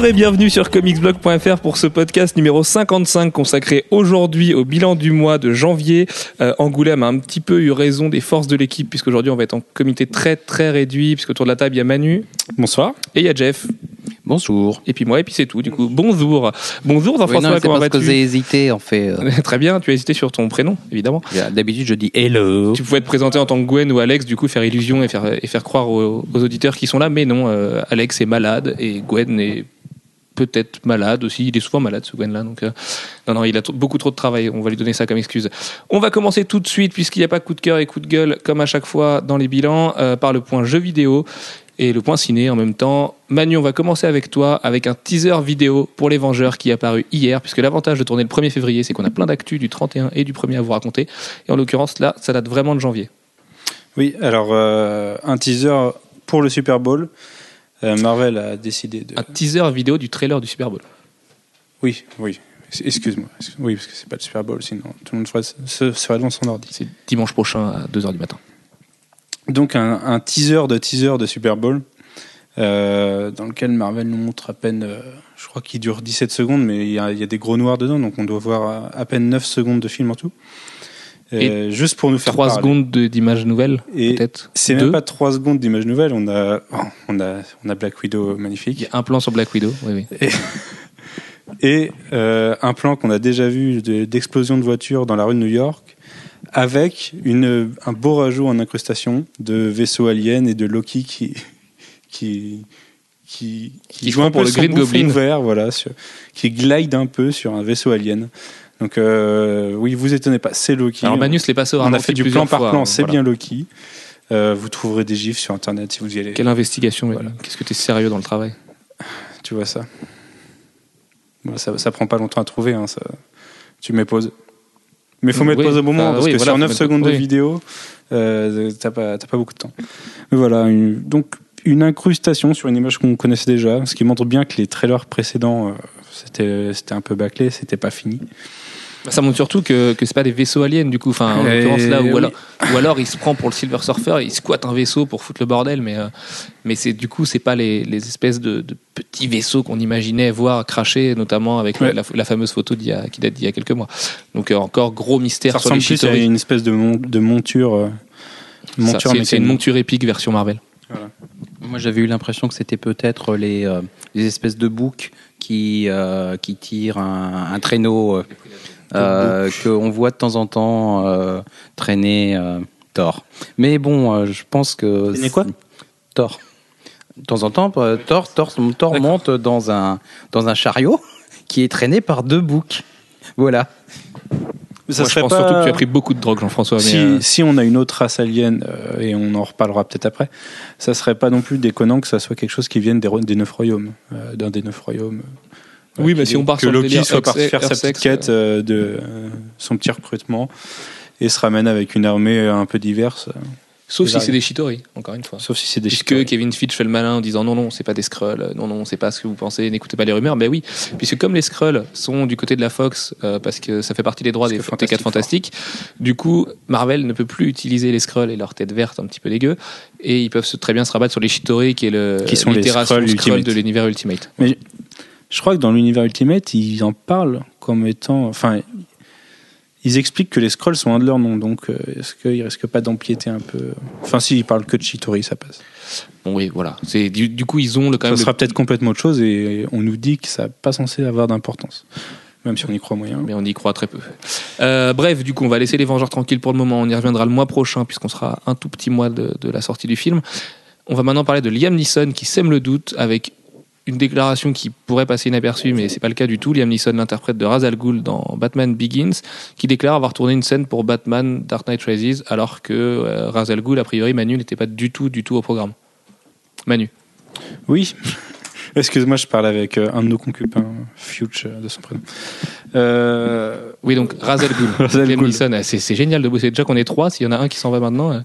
Bonjour et bienvenue sur comicsblog.fr pour ce podcast numéro 55 consacré aujourd'hui au bilan du mois de janvier. Euh, Angoulême a un petit peu eu raison des forces de l'équipe puisqu'aujourd'hui on va être en comité très très réduit puisque autour de la table il y a Manu Bonsoir. et il y a Jeff Bonjour. et puis moi et puis c'est tout du coup. Bonjour. Bonjour Oui, Jean-François, c'est comment parce que vas-tu j'ai hésité, en fait. euh. Très bien, tu as hésité sur ton prénom évidemment. D'habitude, je dis hello. Tu pouvais te présenter en tant que Gwen ou Alex, du coup faire illusion et faire, et faire croire aux, aux auditeurs qui sont là, mais non, euh, Alex est malade et Gwen est peut-être malade aussi. Il est souvent malade ce Gwen là, donc euh, non non, il a beaucoup trop de travail. On va lui donner ça comme excuse. On va commencer tout de suite puisqu'il n'y a pas coup de cœur et coup de gueule comme à chaque fois dans les bilans euh, par le point jeu vidéo et le point ciné en même temps. Manu, on va commencer avec toi avec un teaser vidéo pour les Vengeurs qui est apparu hier, puisque l'avantage de tourner le 1er février, c'est qu'on a plein d'actu du 31 et du 1er à vous raconter. Et en l'occurrence, là, ça date vraiment de janvier. Oui, alors euh, un teaser pour le Super Bowl. Euh, Marvel a décidé de. Un teaser vidéo du trailer du Super Bowl. Oui, oui. Excuse-moi. Excuse- Oui, parce que c'est pas le Super Bowl, sinon tout le monde ferait- se- serait devant son ordi. C'est dimanche prochain à 2h du matin. Donc un, un teaser de teaser de Super Bowl euh, dans lequel Marvel nous montre à peine, euh, je crois qu'il dure 17 secondes, mais il y, a, il y a des gros noirs dedans, donc on doit voir à, à peine 9 secondes de film en tout. Euh, juste pour nous faire 3 parler. secondes de- d'images nouvelles, Et peut-être. C'est même pas 3 secondes d'image nouvelle, on a, on, a, on a Black Widow Il y magnifique. a un plan sur Black Widow. Oui, oui. Et euh, un plan qu'on a déjà vu de- d'explosion de voiture dans la rue de New York, avec une, un beau rajout en incrustation de vaisseaux aliens et de Loki qui qui qui, Qui joue un pour peu le Green Goblin. vert, voilà, sur- qui glide un peu sur un vaisseau alien. Donc euh, oui, vous étonnez pas, c'est Loki. Alors Manus l'est passé au on a fait du plan par fois, plan, c'est voilà. bien Loki. Euh, vous trouverez des gifs sur internet si vous y allez. Quelle investigation. Voilà. Qu'est-ce que tu es sérieux dans le travail? Tu vois ça? Bon, ça, ça prend pas longtemps à trouver. Hein, ça... Tu mets pause. Mais faut Oui, mettre pause au moment enfin, parce oui, que voilà, sur faut 9 mettre- secondes de oui. vidéo, euh, t'as pas, beaucoup de temps. Mais voilà, une- donc une incrustation sur une image qu'on connaissait déjà, ce qui montre bien que les trailers précédents, euh, c'était, c'était un peu bâclé, c'était pas fini. Bah, Ça montre surtout que, que c'est pas des vaisseaux aliens du coup. Enfin, en Et l'occurrence là, ou oui. alors, ou alors il se prend pour le Silver Surfer, il squatte un vaisseau pour foutre le bordel, mais euh, mais c'est du coup c'est pas les, les espèces de, de petits vaisseaux qu'on imaginait voir cracher, notamment avec Ouais. la, la fameuse photo d'il y a, qui date d'il y a quelques mois. Donc euh, encore gros mystère Ça sur les ressemble plus à une espèce de, mon- de monture. euh, Ça, monture C'est c'est une monture épique version Marvel. Moi, j'avais eu l'impression que c'était peut-être les, euh, les espèces de boucs qui, euh, qui tirent un, un traîneau euh, qu'on voit de temps en temps euh, traîner euh, Thor. Mais bon, euh, je pense que. Traîner quoi? Thor. De temps en temps, euh, Thor, Thor, Thor monte dans un, dans un chariot qui est traîné par deux boucs. Voilà. Mais ça Moi, je serait pense pas- surtout que tu as pris beaucoup de drogue, Jean-François. mais, Si, euh, si on a une autre race alien, euh, et on en reparlera peut-être après, ça serait pas non plus déconnant que ça soit quelque chose qui vienne des, des neuf royaumes, euh, d'un des neuf royaumes. Euh, Oui, mais si on part que sur Loki délire soit parti Earth- faire sa petite quête euh, de euh, son petit recrutement et se ramène avec une armée un peu diverse, euh, Sauf si c'est des Chitori, encore une fois. sauf si c'est des Puisque. Kevin Feige fait le malin en disant non, non, c'est pas des Skrulls, euh, non, non, c'est pas ce que vous pensez, n'écoutez pas les rumeurs. Ben oui, puisque comme les Skrulls sont du côté de la Fox, euh, parce que ça fait partie des droits Parce des que Fantastiques Fantastic Fantastiques, du coup, Marvel ne peut plus utiliser les Skrulls et leur tête verte un petit peu dégueu, et ils peuvent très bien se rabattre sur les Chitori, qui est le Qui sont les Skrulls de l'univers Ultimate. Je crois que dans l'univers Ultimate, ils en parlent comme étant. Enfin, ils expliquent que les scrolls sont un de leurs noms, donc euh, est-ce qu'ils risquent pas d'empiéter un peu Enfin, si, ils parlent que de Chitori, ça passe. Bon, oui, voilà. C'est du, du coup, ils ont le quand Ça sera le- peut-être complètement autre chose et on nous dit que ça n'est pas censé avoir d'importance. Même si on y croit moyen. mais on y croit très peu. Euh, bref, du coup, on va laisser les Vengeurs tranquilles pour le moment. On y reviendra le mois prochain, puisqu'on sera un tout petit mois de, de la sortie du film. On va maintenant parler de Liam Neeson qui sème le doute avec une déclaration qui pourrait passer inaperçue, mais c'est pas le cas du tout. Liam Neeson, l'interprète de Ra's al Ghul dans Batman Begins, qui déclare avoir tourné une scène pour Batman Dark Knight Rises, alors que euh, Ra's al Ghul, a priori, Manu n'était pas du tout, du tout au programme. Manu. Oui. Excuse-moi, je parle avec euh, un de nos concubins, Future de son prénom. Euh, Oui, donc Ra's al Ghul. Liam. Neeson, c'est c'est génial de bosser. Déjà qu'on est trois, s'il y en a un qui s'en va maintenant. euh.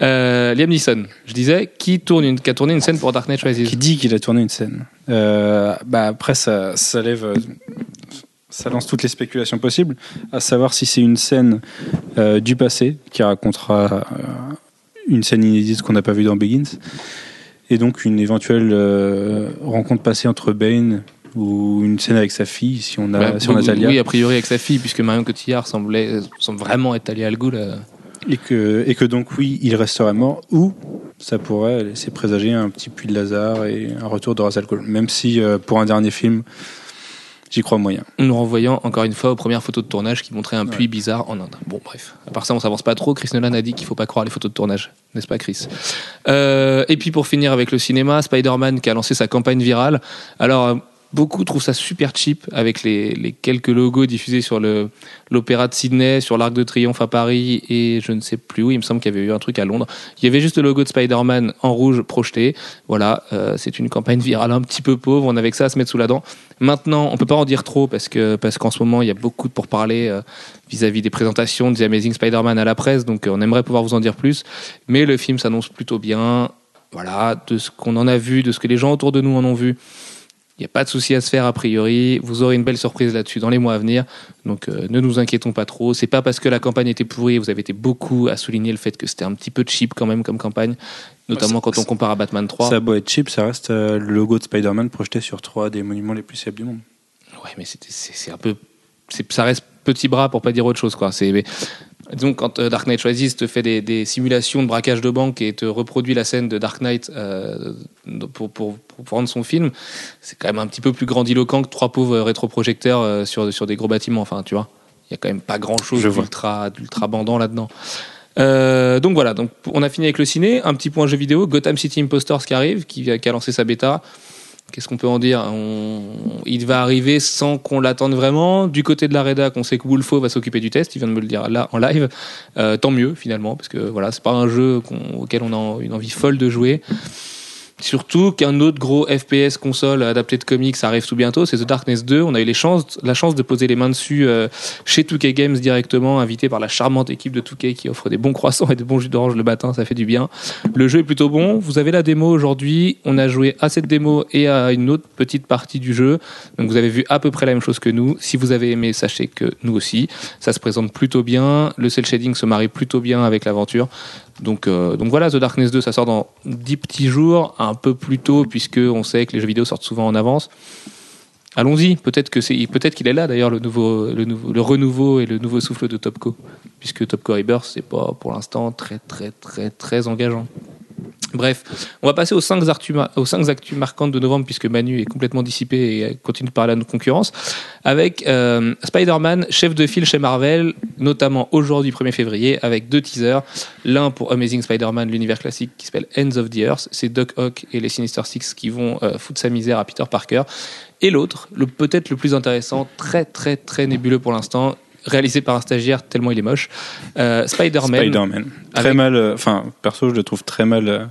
Euh, Liam Neeson, je disais, qui, tourne une, qui a tourné une scène pour Dark Knight Rises. qui dit qu'il a tourné une scène. Euh, bah après, ça, ça lève. euh, Ça lance toutes les spéculations possibles, à savoir si c'est une scène euh, du passé qui racontera une scène inédite qu'on n'a pas vue dans Begins, Et donc une éventuelle rencontre passée entre Bane ou une scène avec sa fille, si on a, Bah, si on a Talia. oui, a priori avec sa fille, puisque Marion Cotillard semblait, semble vraiment être Talia Al Ghul. Et que, et que donc, oui, il resterait mort, ou ça pourrait laisser présager un petit puits de Lazare et un retour de Ra's al Ghul. Même si, euh, pour un dernier film, j'y crois moyen. nous renvoyant encore une fois aux premières photos de tournage qui montraient un Ouais. puits bizarre en Inde. Bon, bref. À part ça, on s'avance pas trop. Chris Nolan a dit qu'il faut pas croire les photos de tournage, n'est-ce pas, Chris? Euh, Et puis pour finir avec le cinéma, Spider-Man qui a lancé sa campagne virale. Alors. Beaucoup trouvent ça super cheap avec les, quelques logos diffusés sur l'Opéra de Sydney, sur l'Arc de Triomphe à Paris et je ne sais plus où. Il me semble qu'il y avait eu un truc à Londres. Il y avait juste le logo de Spider-Man en rouge projeté. Voilà, euh, c'est une campagne virale un petit peu pauvre. On avait que ça à se mettre sous la dent. Maintenant, on peut pas en dire trop parce parce qu'en ce moment, il y a beaucoup de pourparlers euh, vis-à-vis des présentations de The Amazing Spider-Man à la presse. Donc, euh, on aimerait pouvoir vous en dire plus. Mais le film s'annonce plutôt bien. Voilà, de ce qu'on en a vu, de ce que les gens autour de nous en ont vu. Il n'y a pas de souci à se faire a priori. Vous aurez une belle surprise là-dessus dans les mois à venir. Donc euh, ne nous inquiétons pas trop. C'est pas parce que la campagne était pourrie. Vous avez été beaucoup à souligner le fait que c'était un petit peu cheap quand même comme campagne, notamment quand on compare à Batman 3. Ça a beau être cheap, ça reste euh, le logo de Spider-Man projeté sur trois des monuments les plus célèbres du monde. Ouais, mais c'est un peu. Ça reste petit bras pour pas dire autre chose, quoi. C'est. Disons, quand euh, Dark Knight Rises te fait des, des simulations de braquage de banque et te reproduit la scène de Dark Knight euh, pour, pour, pour vendre son film, c'est quand même un petit peu plus grandiloquent que trois pauvres rétroprojecteurs euh, sur, sur des gros bâtiments. Enfin, tu vois, il y a quand même pas grand chose d'ultra d'ultra bandant là-dedans. Euh, donc voilà, donc on a fini avec le ciné. Un petit point jeu vidéo, Gotham City Impostors qui arrive, qui, qui a lancé sa bêta. Qu'est-ce qu'on peut en dire? Il va arriver sans qu'on l'attende vraiment. Du côté de la rédac, on sait que Wolfo va s'occuper du test. Il vient de me le dire là en live. Euh, tant mieux finalement, parce que voilà, c'est pas un jeu auquel on a une envie folle de jouer. Surtout qu'un autre gros FPS console adapté de comics arrive tout bientôt, c'est The Darkness 2. On a eu les chances, la chance de poser les mains dessus euh, chez 2K Games directement, invité par la charmante équipe de 2K qui offre des bons croissants et des bons jus d'orange le matin, ça fait du bien. Le jeu est plutôt bon. Vous avez la démo aujourd'hui. On a joué à cette démo et à une autre petite partie du jeu. Donc vous avez vu à peu près la même chose que nous. Si vous avez aimé, sachez que nous aussi. Ça se présente plutôt bien. Le cel shading se marie plutôt bien avec l'aventure. Donc, euh, donc voilà, The Darkness 2, ça sort dans 10 petits jours, un peu plus tôt, puisque on sait que les jeux vidéo sortent souvent en avance. Allons-y, peut-être que c'est, peut-être qu'il est là d'ailleurs le nouveau, le nouveau, le renouveau et le nouveau souffle de Topco, puisque Topco Rebirth c'est pas pour l'instant très très très très engageant. Bref, on va passer aux 5 actus, cinq actus marquantes de novembre puisque Manu est complètement dissipé et continue de parler à concurrence. Avec euh, Spider-Man, chef de file chez Marvel, notamment aujourd'hui 1er février, avec deux teasers. L'un pour Amazing Spider-Man, l'univers classique qui s'appelle Ends of the Earth. C'est Doc Ock et les Sinister Six qui vont euh, foutre sa misère à Peter Parker. Et l'autre, peut-être le plus intéressant, très très très nébuleux pour l'instant, réalisé par un stagiaire tellement il est moche, euh, Spider-Man. Spider-Man. Très Avec- mal, euh, enfin, perso, je le trouve très mal, euh,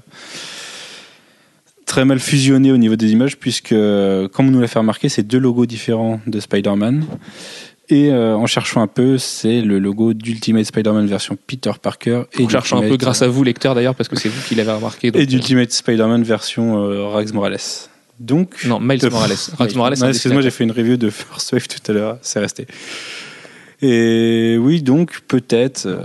très mal fusionné au niveau des images, puisque, euh, comme on nous l'a fait remarquer, c'est deux logos différents de Spider-Man. Et euh, en cherchant un peu, c'est le logo d'Ultimate Spider-Man version Peter Parker. Et On cherche un peu grâce à vous, lecteur d'ailleurs, parce que c'est vous qui l'avez remarqué. donc, Et d'Ultimate Spider-man version euh, Rags Morales. Donc. Non, Miles Morales. Rags. Morales, Excuse-moi, j'ai fait une review de First Wave tout à l'heure, c'est resté. Et oui, donc peut-être, euh,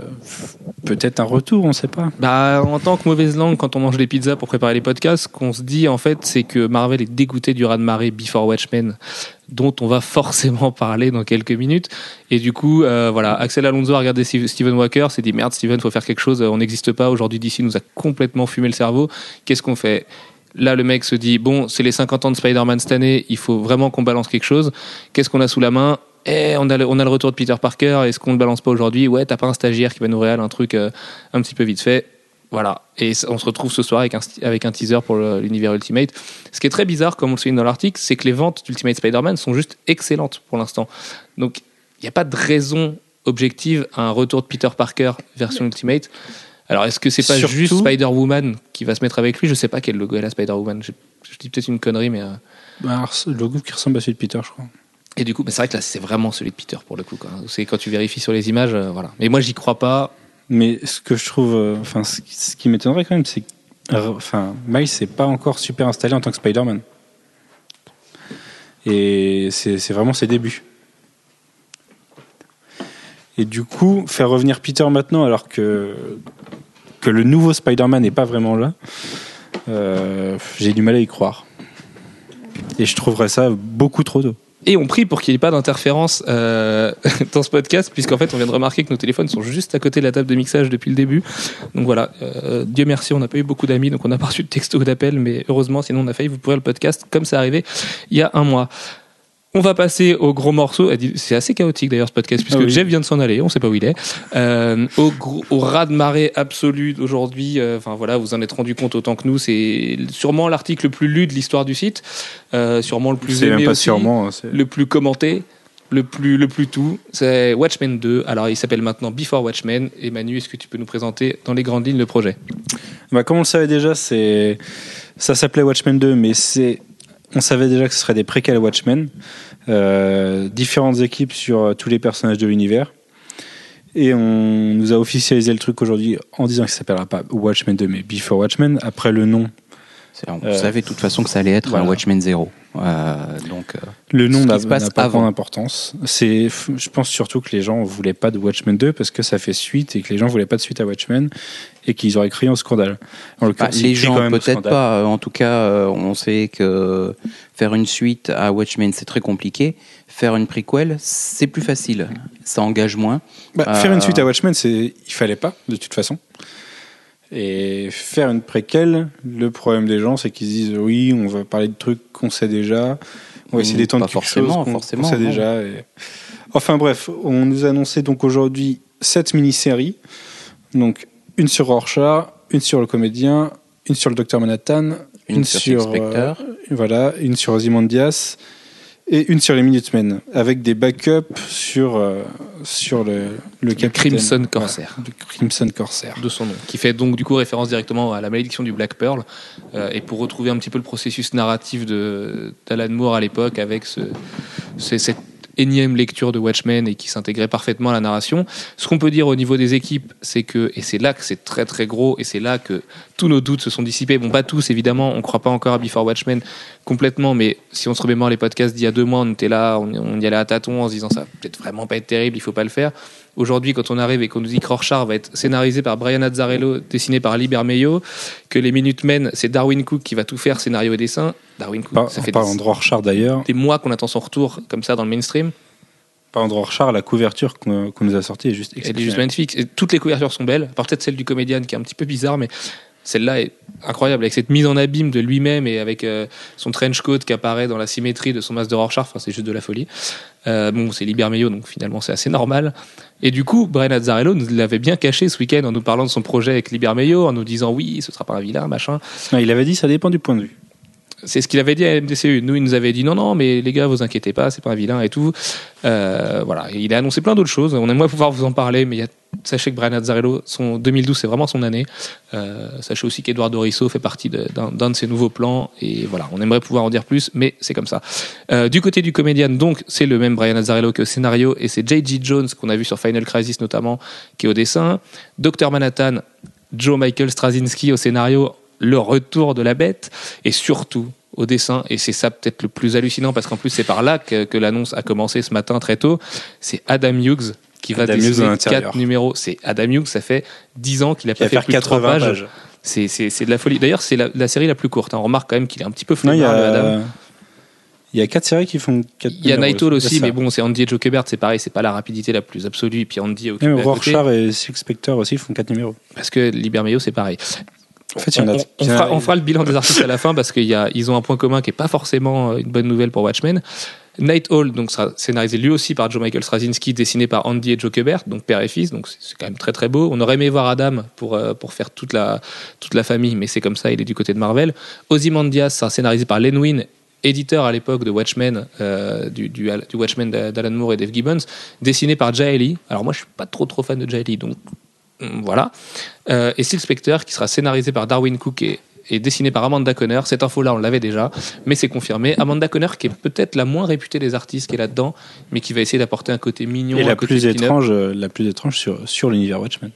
peut-être un retour, on ne sait pas. Bah, en tant que mauvaise langue, quand on mange des pizzas pour préparer les podcasts, qu'on se dit en fait, c'est que Marvel est dégoûté du raz-de-marée Before Watchmen, dont on va forcément parler dans quelques minutes. Et du coup, euh, voilà, Axel Alonso a regardé Steve- Steven Walker, s'est dit merde, Steven, faut faire quelque chose, on n'existe pas. Aujourd'hui, DC nous a complètement fumé le cerveau. Qu'est-ce qu'on fait? Là, le mec se dit bon, c'est les 50 ans de Spider-Man cette année, il faut vraiment qu'on balance quelque chose. Qu'est-ce qu'on a sous la main? Eh, on a, le, on a le retour de Peter Parker, est-ce qu'on ne le balance pas aujourd'hui? Ouais, t'as pas un stagiaire qui va nous réal un truc euh, un petit peu vite fait. Voilà. Et on se retrouve ce soir avec un, sti- avec un teaser pour l'univers Ultimate. Ce qui est très bizarre, comme on le souligne dans l'article, c'est que les ventes d'Ultimate Spider-Man sont juste excellentes pour l'instant. Donc, il n'y a pas de raison objective à un retour de Peter Parker version Ultimate. Alors, est-ce que c'est pas Surtout- juste Spider-Woman qui va se mettre avec lui? Je sais pas quel logo est la Spider-Woman. Je, je dis peut-être une connerie, mais. euh, Bah, alors, le logo qui ressemble à celui de Peter, je crois. Et du coup, c'est vrai que là, c'est vraiment celui de Peter pour le coup. C'est quand tu vérifies sur les images, euh, voilà. Mais moi, j'y crois pas. Mais ce que je trouve, euh, enfin, ce qui, m'étonnerait quand même, c'est que, euh, enfin, Miles n'est pas encore super installé en tant que Spider-Man. Et c'est vraiment ses débuts. Et du coup, faire revenir Peter maintenant, alors que que le nouveau Spider-Man n'est pas vraiment là, J'ai du mal à y croire. Et je trouverais ça beaucoup trop tôt. Et on prie pour qu'il n'y ait pas d'interférence euh, dans ce podcast, puisqu'en fait, on vient de remarquer que nos téléphones sont juste à côté de la table de mixage depuis le début. Donc voilà, euh, Dieu merci, on n'a pas eu beaucoup d'amis, donc on n'a pas reçu de texto ou d'appel, mais heureusement, sinon on a failli vous pourrir le podcast comme c'est arrivé il y a un mois. On va passer au gros morceau. C'est assez chaotique d'ailleurs ce podcast puisque Ah oui. Jeff vient de s'en aller, on sait pas où il est. Euh, au, gros- au raz de marée absolu d'aujourd'hui. euh, Enfin voilà, vous en êtes rendu compte autant que nous. C'est sûrement l'article le plus lu de l'histoire du site, euh, sûrement le plus aimé pas aussi sûrement. hein, le plus commenté, le plus, le plus tout, c'est Watchmen 2. Alors, il s'appelle maintenant Before Watchmen. Et Manu, est-ce que tu peux nous présenter dans les grandes lignes le projet? Bah, comme on le savait déjà, c'est ça s'appelait Watchmen 2, mais c'est on savait déjà que ce serait des préquels Watchmen, différentes équipes sur euh, tous les personnages de l'univers. Et on nous a officialisé le truc aujourd'hui en disant que ça s'appellera pas Watchmen 2, mais Before Watchmen. Après le nom, On Euh, savait de toute façon que ça allait être voilà. un Watchmen 0. Euh, donc, euh, le nom n'a pas avant. grande importance. C'est, je pense surtout que les gens voulaient pas de Watchmen 2 parce que ça fait suite et que les gens voulaient pas de suite à Watchmen et qu'ils auraient crié au scandale. En bah, les gens, peut-être pas. Euh, En tout cas, on sait que faire une suite à Watchmen, c'est très compliqué. Faire une prequel, c'est plus facile. Ça engage moins. Bah, Euh, Faire une suite à Watchmen, c'est il fallait pas de toute façon. Et faire une préquelle, le problème des gens, c'est qu'ils se disent oui, on va parler de trucs qu'on sait déjà, on va essayer Mmh, d'étendre quelque forcément, chose qu'on forcément, sait non. déjà. et- Enfin bref, on nous a annoncé donc aujourd'hui sept mini-séries, donc une sur Rorschach, une sur le comédien, une sur le docteur Manhattan, Une sur Spectre. euh, voilà, une sur Ozymandias et une sur les Minutemen, avec des backups sur sur le le capitaine. Crimson Corsair. Voilà, le Crimson Corsair. de son nom, qui fait donc du coup référence directement à la malédiction du Black Pearl, euh, et pour retrouver un petit peu le processus narratif de d'Alan Moore à l'époque avec ce- cette énième lecture de Watchmen et qui s'intégrait parfaitement à la narration. Ce qu'on peut dire au niveau des équipes, c'est que, et c'est là que c'est très très gros, et c'est là que tous nos doutes se sont dissipés. Bon, pas tous évidemment, on ne croit pas encore à Before Watchmen complètement, mais si on se remémore les podcasts d'il y a deux mois, on était là, on, on y allait à tâtons en se disant ça va peut-être vraiment pas être terrible, il faut pas le faire. Aujourd'hui, quand on arrive et qu'on nous dit que Rorschach va être scénarisé par Brian Azzarello, dessiné par Lee Bermejo, que les Minutemen, c'est Darwin Cook qui va tout faire, scénario et dessin. Darwin Cook, Par, ça fait des, de Rorschach d'ailleurs, des mois qu'on attend son retour comme ça dans le mainstream. parlant de Rorschach, la couverture qu'on nous a sortie est juste Elle est juste magnifique. Et toutes les couvertures sont belles, à part peut-être celle du comédien qui est un petit peu bizarre, mais celle-là est incroyable avec cette mise en abîme de lui-même et avec euh, son trench coat qui apparaît dans la symétrie de son masque de Rorschach. Enfin, c'est juste de la folie. Euh, bon, c'est Libermeio, donc finalement c'est assez normal. Et du coup, Brian Azzarello nous l'avait bien caché ce week-end en nous parlant de son projet avec Libermeio, en nous disant oui, ce sera pas un vilain, machin. Non, il avait dit ça dépend du point de vue. C'est ce qu'il avait dit à MDCU. Nous, il nous avait dit non, non, mais les gars, vous inquiétez pas, c'est pas un vilain et tout. Euh, voilà, il a annoncé plein d'autres choses. On aimerait pouvoir vous en parler, mais il y a- sachez que Brian Azzarello, son 2012, c'est vraiment son année. Euh, sachez aussi qu'Eduardo Risso fait partie de- d'un d'un de ses nouveaux plans. Et voilà, on aimerait pouvoir en dire plus, mais c'est comme ça. Euh, du côté du comédien, donc, c'est le même Brian Azzarello que scénario, et c'est J.G. Jones qu'on a vu sur Final Crisis notamment, qui est au dessin. Dr Manhattan, Joe Michael Straczynski au scénario, le retour de la bête, et surtout au dessin, et c'est ça peut-être le plus hallucinant, parce qu'en plus c'est par là que l'annonce a commencé ce matin très tôt, c'est Adam Hughes qui va Adam dessiner à l'intérieur. quatre numéros. C'est Adam Hughes, ça fait 10 ans qu'il a Qui pas fait faire plus de trois 80 pages. pages. C'est, de la folie. D'ailleurs, c'est la, la série la plus courte. hein. On remarque quand même qu'il est un petit peu Non, il y flemmard, le Adam. a il y a quatre séries qui font quatre. Il y a Night Owl aussi, mais bon, c'est Andy et Joe Kubert, c'est pareil, c'est pas la rapidité la plus absolue. Et puis Andy Même côté, Rorschach et Six Spectre aussi font quatre numéros. parce que Libermeio, c'est pareil. En fait, il y en a. on, on fera, on fera le bilan des artistes à la fin parce qu'ils ont un point commun qui est pas forcément une bonne nouvelle pour Watchmen. Night Owl donc sera scénarisé lui aussi par Joe Michael Straczynski, dessiné par Andy et Joe Kubert, donc père et fils, donc c'est- quand même très très beau. On aurait aimé voir Adam pour euh, pour faire toute la toute la famille, mais c'est comme ça, il est du côté de Marvel. Ozymandias sera scénarisé par Len Wein, éditeur à l'époque de Watchmen, euh, du, du, du Watchmen d'Alan Moore et Dave Gibbons, dessiné par Jaeli. Alors moi je suis pas trop trop fan de Jaeli, donc mm, voilà. Euh, et Steel Spectre qui sera scénarisé par Darwin Cook et, et dessiné par Amanda Conner. Cette info-là, on l'avait déjà, mais c'est confirmé. Amanda Conner, qui est peut-être la moins réputée des artistes qui est là-dedans, mais qui va essayer d'apporter un côté mignon. Et la côté plus étrange, euh, la plus étrange sur sur l'univers Watchmen.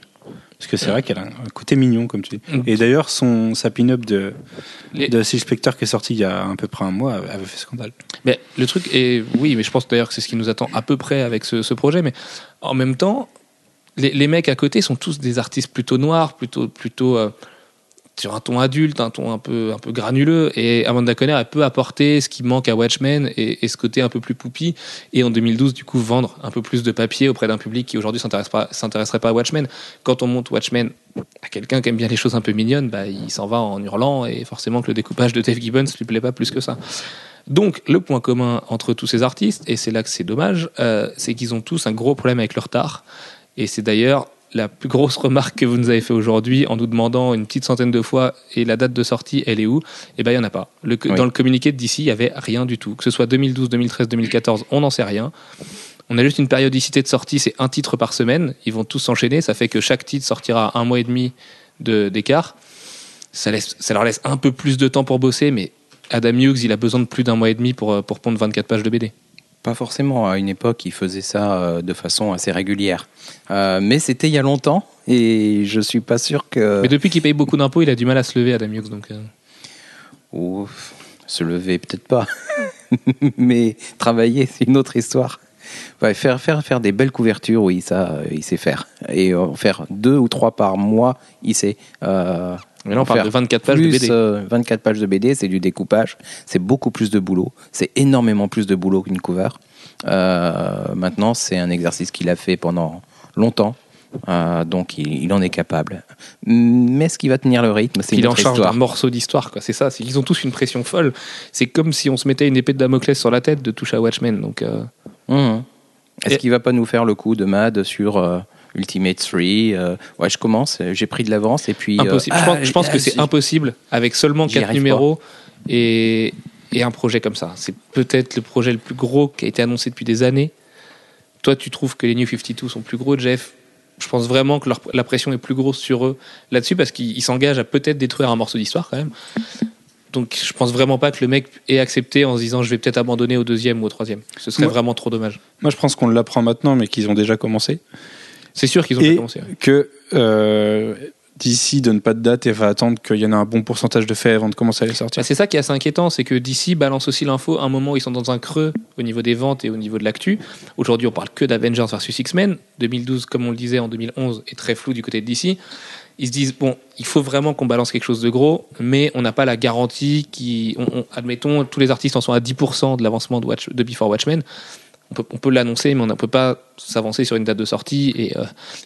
Parce que c'est vrai qu'elle a un côté mignon, comme tu dis. Mm. Et d'ailleurs, son sa pin-up de Les- de Six Spectre qui est sortie il y a à peu près un mois avait fait scandale. Mais le truc est, oui, mais je pense d'ailleurs que c'est ce qui nous attend à peu près avec ce, ce projet. Mais en même temps, les, les mecs à côté sont tous des artistes plutôt noirs, plutôt, plutôt, euh, sur un ton adulte, un ton un peu, un peu granuleux. Et Amanda Conner, elle peut apporter ce qui manque à Watchmen et, ce côté un peu plus poupie. Et en 2012, du coup, vendre un peu plus de papier auprès d'un public qui aujourd'hui pas, s'intéresserait pas à Watchmen. Quand on monte Watchmen à quelqu'un qui aime bien les choses un peu mignonnes, bah, il s'en va en hurlant et forcément que le découpage de Dave Gibbons lui plaît pas plus que ça. Donc, le point commun entre tous ces artistes, et c'est là que c'est dommage, euh, c'est qu'ils ont tous un gros problème avec leur retard. Et c'est d'ailleurs la plus grosse remarque que vous nous avez fait aujourd'hui en nous demandant une petite centaine de fois et la date de sortie, elle est où? Eh ben, il y en a pas. Le, Oui. Dans le communiqué DC, il y avait rien du tout. Que ce soit 2012, 2013, 2014, on n'en sait rien. On a juste une périodicité de sortie, c'est un titre par semaine. Ils vont tous s'enchaîner. Ça fait que chaque titre sortira un mois et demi de- d'écart. Ça, laisse, ça leur laisse un peu plus de temps pour bosser, mais Adam Hughes, il a besoin de plus d'un mois et demi pour, euh, pour pondre 24 pages de BD. Pas forcément. À une époque, ils faisaient ça euh, de façon assez régulière. Euh, mais c'était il y a longtemps et je suis pas sûr que. Mais depuis qu'il paye beaucoup d'impôts, il a du mal à se lever, Adam Hughes. Donc, euh, Ouf, se lever, peut-être pas. mais travailler, c'est une autre histoire. Ouais, faire, faire, faire des belles couvertures, oui, ça, il sait faire. Et en faire deux ou trois par mois, il sait. Euh, Mais là, on parle de 24 pages de BD. euh, 24 pages de BD, c'est du découpage. C'est beaucoup plus de boulot. C'est énormément plus de boulot qu'une cover. Euh, maintenant, c'est un exercice qu'il a fait pendant longtemps. Euh, donc, il, il en est capable. Mais ce qui va tenir le rythme, c'est il en charge d'un morceau d'histoire, quoi. C'est ça. Qu'ils ont tous une pression folle. C'est comme si on se mettait une épée de Damoclès sur la tête de toucher à Watchmen. Donc, euh, Mhm. Est-ce Et- qu'il va pas nous faire le coup de Mad sur euh, Ultimate 3 euh, Ouais, je commence, j'ai pris de l'avance et puis. euh, impossible. je ah, pense, je pense que ah, c'est si. impossible avec seulement J'y 4 arrive numéros et, et un projet comme ça. C'est peut-être le projet le plus gros qui a été annoncé depuis des années. Toi, tu trouves que les New 52 sont plus gros, Jeff? Je pense vraiment que leur- la pression est plus grosse sur eux là-dessus parce qu'ils ils s'engagent à peut-être détruire un morceau d'histoire quand même. Donc, je pense vraiment pas que le mec ait accepté en se disant je vais peut-être abandonner au deuxième ou au troisième. Ce serait Moi- vraiment trop dommage. Moi, je pense qu'on l'apprend maintenant, mais qu'ils ont déjà commencé. C'est sûr qu'ils ont Et commencé. ouais. que euh, d'ici donne pas de date et va attendre qu'il y en ait un bon pourcentage de faits avant de commencer à les sortir. Bah, c'est ça qui est assez inquiétant, c'est que DC balance aussi l'info à un moment où ils sont dans un creux au niveau des ventes et au niveau de l'actu. Aujourd'hui, on parle que d'Avengers versus X-Men. 2012, comme on le disait en 2011, est très flou du côté de DC. Ils se disent bon, il faut vraiment qu'on balance quelque chose de gros, mais on n'a pas la garantie qui, on- on- admettons, tous les artistes en sont à 10% de l'avancement de, Watch- de Before Watchmen. On peut, on peut l'annoncer, mais on ne peut pas s'avancer sur une date de sortie. Et, euh,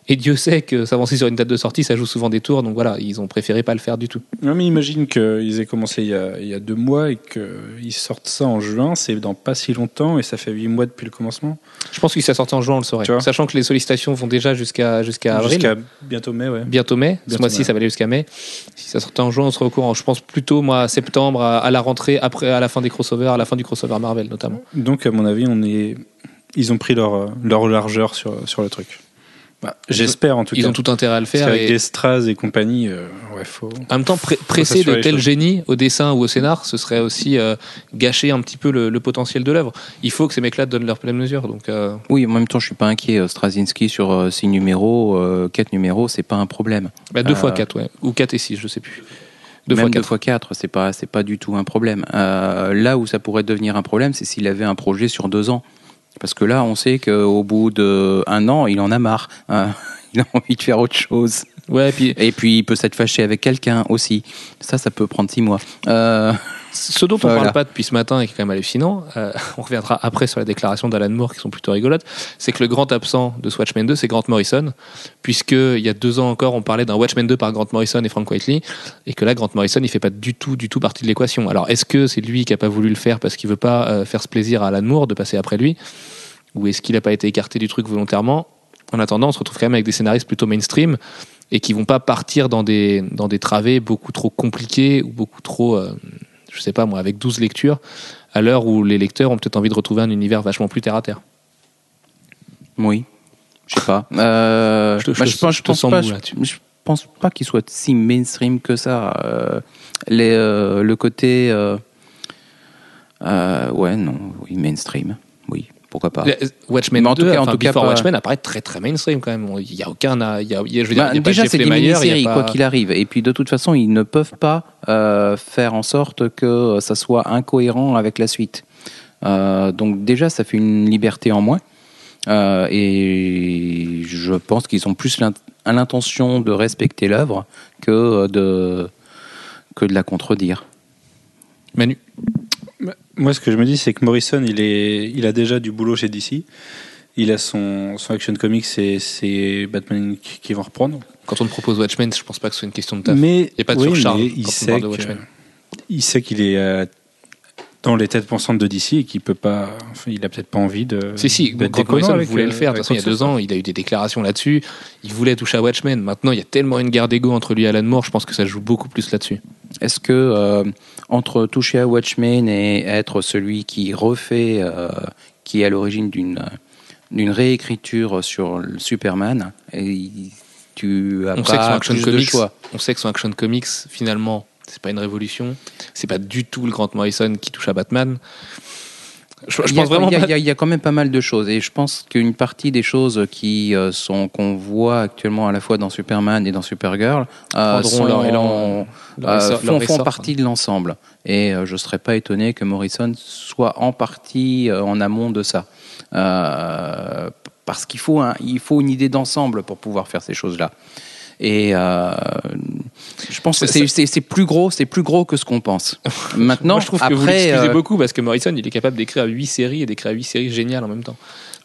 et Dieu sait que s'avancer sur une date de sortie, ça joue souvent des tours. Donc voilà, ils ont préféré pas le faire du tout. Non, mais imagine qu'ils aient commencé il y, a, il y a deux mois et qu'ils sortent ça en juin, c'est dans pas si longtemps et ça fait huit mois depuis le commencement. Je pense qu'il s'est sorti en juin, on le saurait. Sachant que les sollicitations vont déjà jusqu'à jusqu'à avril. Jusqu'à bientôt mai, ouais. Bientôt mai. Ce Bientôt mois-ci, mai. ça va aller jusqu'à mai. Si ça sortait en juin, on serait au courant. Je pense plutôt, moi, à septembre, à, à la rentrée, après, à la fin des crossovers, à la fin du crossover Marvel, notamment. Donc, à mon avis, on est... ils ont pris leur, leur largeur sur, sur le truc. Bah, J'espère en tout Ils cas. ont tout intérêt à le Parce faire. qu'avec Et des Stras et compagnie, euh, ouais, faut. en même temps, pré- presser de tels génies au dessin ou au scénar, ce serait aussi euh, gâcher un petit peu le, le potentiel de l'œuvre. Il faut que ces mecs-là donnent leur pleine mesure. Donc, euh, Oui, en même temps, je suis pas inquiet. euh, Straczynski sur 6 numéros, 4 numéros, c'est pas un problème. bah, deux Euh, fois quatre, ouais. Ou quatre et six, je sais plus. Deux Même fois deux quatre. fois 4, c'est pas, c'est pas du tout un problème. Euh, là où ça pourrait devenir un problème, c'est s'il avait un projet sur deux ans. Parce que là, on sait qu'au bout d'un an, il en a marre. Euh, il a envie de faire autre chose. Ouais, puis Et puis, il peut s'être fâché avec quelqu'un aussi. Ça, ça peut prendre six mois. Euh, Ce dont on Voilà. parle pas depuis ce matin et qui est quand même hallucinant, euh, on reviendra après sur les déclarations d'Alan Moore qui sont plutôt rigolotes, c'est que le grand absent de ce Watchmen 2, c'est Grant Morrison, puisque il y a deux ans encore, on parlait d'un Watchmen 2 par Grant Morrison et Frank Whiteley, et que là, Grant Morrison, il fait pas du tout, du tout partie de l'équation. Alors, est-ce que c'est lui qui a pas voulu le faire parce qu'il veut pas euh, faire ce plaisir à Alan Moore de passer après lui, ou est-ce qu'il a pas été écarté du truc volontairement? En attendant, on se retrouve quand même avec des scénaristes plutôt mainstream et qui vont pas partir dans des, dans des travées beaucoup trop compliquées ou beaucoup trop, euh, je sais pas moi, avec 12 lectures, à l'heure où les lecteurs ont peut-être envie de retrouver un univers vachement plus terre à terre. oui, je sais pas. Euh, Je te- je bah, te- je pense, je pas, mou je, là-dessus. je pense pas qu'il soit si mainstream que ça. Euh, les, euh, le côté, euh, ouais, non, oui, mainstream, oui, pourquoi pas. Watchmen Mais en 2, tout cas- en enfin, tout cas, Before pas- Watchmen apparaît très très mainstream quand même. Il y a aucun, il y a, il y a- je veux dire, Bah, il y a pas déjà, c'est des mini-séries, pas- quoi qu'il arrive. Et puis, de toute façon, ils ne peuvent pas euh, faire en sorte que ça soit incohérent avec la suite. Euh, donc, déjà, ça fait une liberté en moins. Euh, et je pense qu'ils ont plus l'int- l'intention de respecter l'œuvre que de que de la contredire. Manu? Moi, ce que je me dis, c'est que Morrison, il, est, il a déjà du boulot chez DC. Il a son, son Action Comics, c'est- c'est Batman qui vont reprendre. Quand on te propose Watchmen, je pense pas que ce soit une question de taf. Mais, y a pas de oui, surcharge mais quand il on sait parle de que- Watchmen. il sait qu'il est dans les têtes pensantes de DC et qu'il peut pas. Enfin, il a peut-être pas envie de. Si, si, déconnant Morrison voulait le faire, de toute façon, il y a que deux ans, il a eu des déclarations là-dessus. Il voulait toucher à Watchmen. Maintenant, il y a tellement une guerre d'ego entre lui et Alan Moore, je pense que ça joue beaucoup plus là-dessus. Est-ce que euh, entre toucher à Watchmen et être celui qui refait, euh, qui est à l'origine d'une d'une réécriture sur le Superman, et tu as On sait que son pas Action plus de Comics, choix on sait que son Action Comics, finalement, c'est pas une révolution. C'est pas du tout le Grant Morrison qui touche à Batman. Je, je il y a, pense vraiment il y a- pas- il y a- quand même pas mal de choses. Et je pense qu'une partie des choses qui euh, sont qu'on voit actuellement à la fois dans Superman et dans Supergirl euh, Prendront sont- leur élan, leur euh, essor- leur font, partie de l'ensemble. Et euh, je serais pas étonné que Morrison soit en partie euh, en amont de ça. Euh, parce qu'il faut un- il faut une idée d'ensemble pour pouvoir faire ces choses là et euh, je pense que C'est- plus gros c'est plus gros que ce qu'on pense maintenant Moi, je trouve après que vous l'excusez euh, beaucoup parce que Morrison, il est capable d'écrire 8 séries et d'écrire 8 séries géniales en même temps.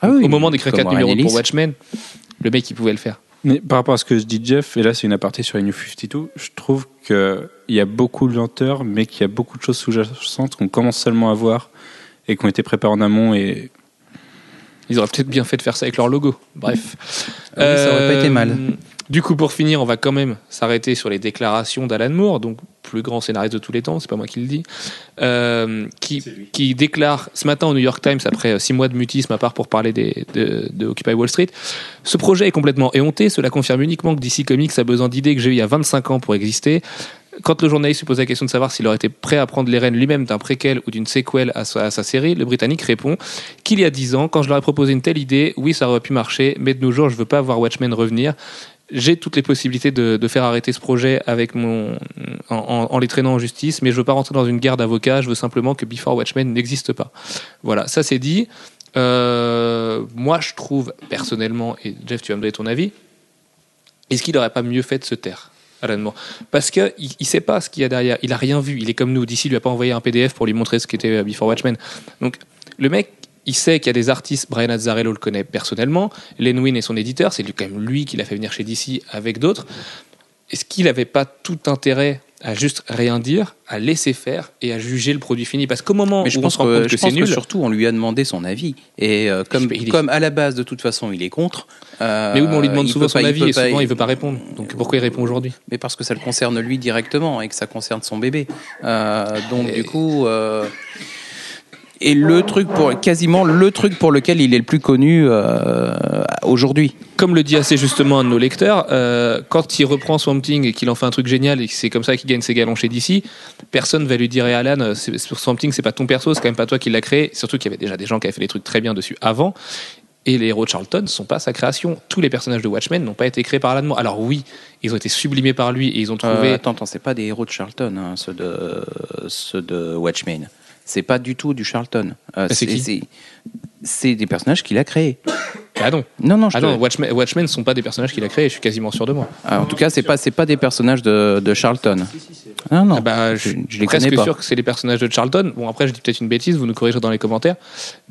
ah oui, Au moment d'écrire comme 4 Ryan numéros pour Watchmen, le mec, il pouvait le faire. Mais par rapport à ce que je dis Jeff, et là c'est une aparté sur les New 52, je trouve qu'il y a beaucoup de lenteur, mais qu'il y a beaucoup de choses sous-jacentes qu'on commence seulement à voir et qui ont été préparées en amont. Et Ils auraient peut-être bien fait de faire ça avec leur logo. Bref. Ah ça aurait pas été mal. Du coup, pour finir, on va quand même s'arrêter sur les déclarations d'Alan Moore, donc plus grand scénariste de tous les temps, c'est pas moi qui le dis, euh, qui, qui déclare ce matin au New York Times, après six mois de mutisme à part pour parler des, de, de Occupy Wall Street, ce projet est complètement éhonté, cela confirme uniquement que DC Comics a besoin d'idées que j'ai eu il y a 25 ans pour exister. Quand le journaliste lui pose la question de savoir s'il aurait été prêt à prendre les rênes lui-même d'un préquel ou d'une séquelle à sa, à sa série, le Britannique répond qu'il y a 10 ans, quand je leur ai proposé une telle idée, oui, ça aurait pu marcher, mais de nos jours, je veux pas voir Watchmen revenir. J'ai toutes les possibilités de, faire arrêter ce projet avec mon, en, les traînant en justice, mais je veux pas rentrer dans une guerre d'avocats, je veux simplement que Before Watchmen n'existe pas. Voilà, ça c'est dit. Euh, moi, je trouve personnellement, et Jeff, tu vas me donner ton avis, est-ce qu'il n'aurait pas mieux fait de se taire Alan Moore? Parce qu'il ne sait pas ce qu'il y a derrière. Il a rien vu. Il est comme nous. D'ici, il lui a pas envoyé un PDF pour lui montrer ce qu'était euh, Before Watchmen. Donc, le mec, il sait qu'il y a des artistes. Brian Azzarello le connaît personnellement. Len Wein est son éditeur. C'est lui- quand même lui qui l'a fait venir chez DC avec d'autres. Est-ce qu'il n'avait pas tout intérêt à juste rien dire, à laisser faire et à juger le produit fini? Parce qu'au moment Mais je où on pense se rend que, compte je que c'est pense que nul, surtout on lui a demandé son avis et euh, comme, Il est- comme à la base de toute façon il est contre. euh, mais oui, mais on lui demande souvent son pas- avis et souvent il veut pas répondre. Donc pourquoi il répond aujourd'hui? Mais parce que ça le concerne lui directement et que ça concerne son bébé. Euh, donc Et- du coup. Et le truc pour quasiment le truc pour lequel il est le plus connu euh, aujourd'hui. comme le dit assez justement un de nos lecteurs, euh, quand il reprend Swamp Thing et qu'il en fait un truc génial et que c'est comme ça qu'il gagne ses galons chez DC, personne va lui dire et Alan, euh, Swamp Thing, c'est pas ton perso, c'est quand même pas toi qui l'as créé. Surtout qu'il y avait déjà des gens qui avaient fait des trucs très bien dessus avant. Et les héros de Charlton ne sont pas sa création. Tous les personnages de Watchmen n'ont pas été créés par Alan Moore. Alors oui, ils ont été sublimés par lui et ils ont trouvé. Euh, attends, attends, c'est pas des héros de Charlton, hein, ceux de ceux de Watchmen. C'est pas du tout du Charlton. Euh, c'est qui c'est c'est des personnages qu'il a créés. Ah non, Non, non, je ah non Watchmen, Watchmen ne sont pas des personnages qu'il a créés. Je suis quasiment sûr de moi. Ah, en tout cas, c'est pas c'est pas des personnages de, de Charlton. Non, non. Ah bah, je, je, les presque connais pas. sûr que c'est les personnages de Charlton. Bon, après, je dis peut-être une bêtise, vous nous corrigerez dans les commentaires.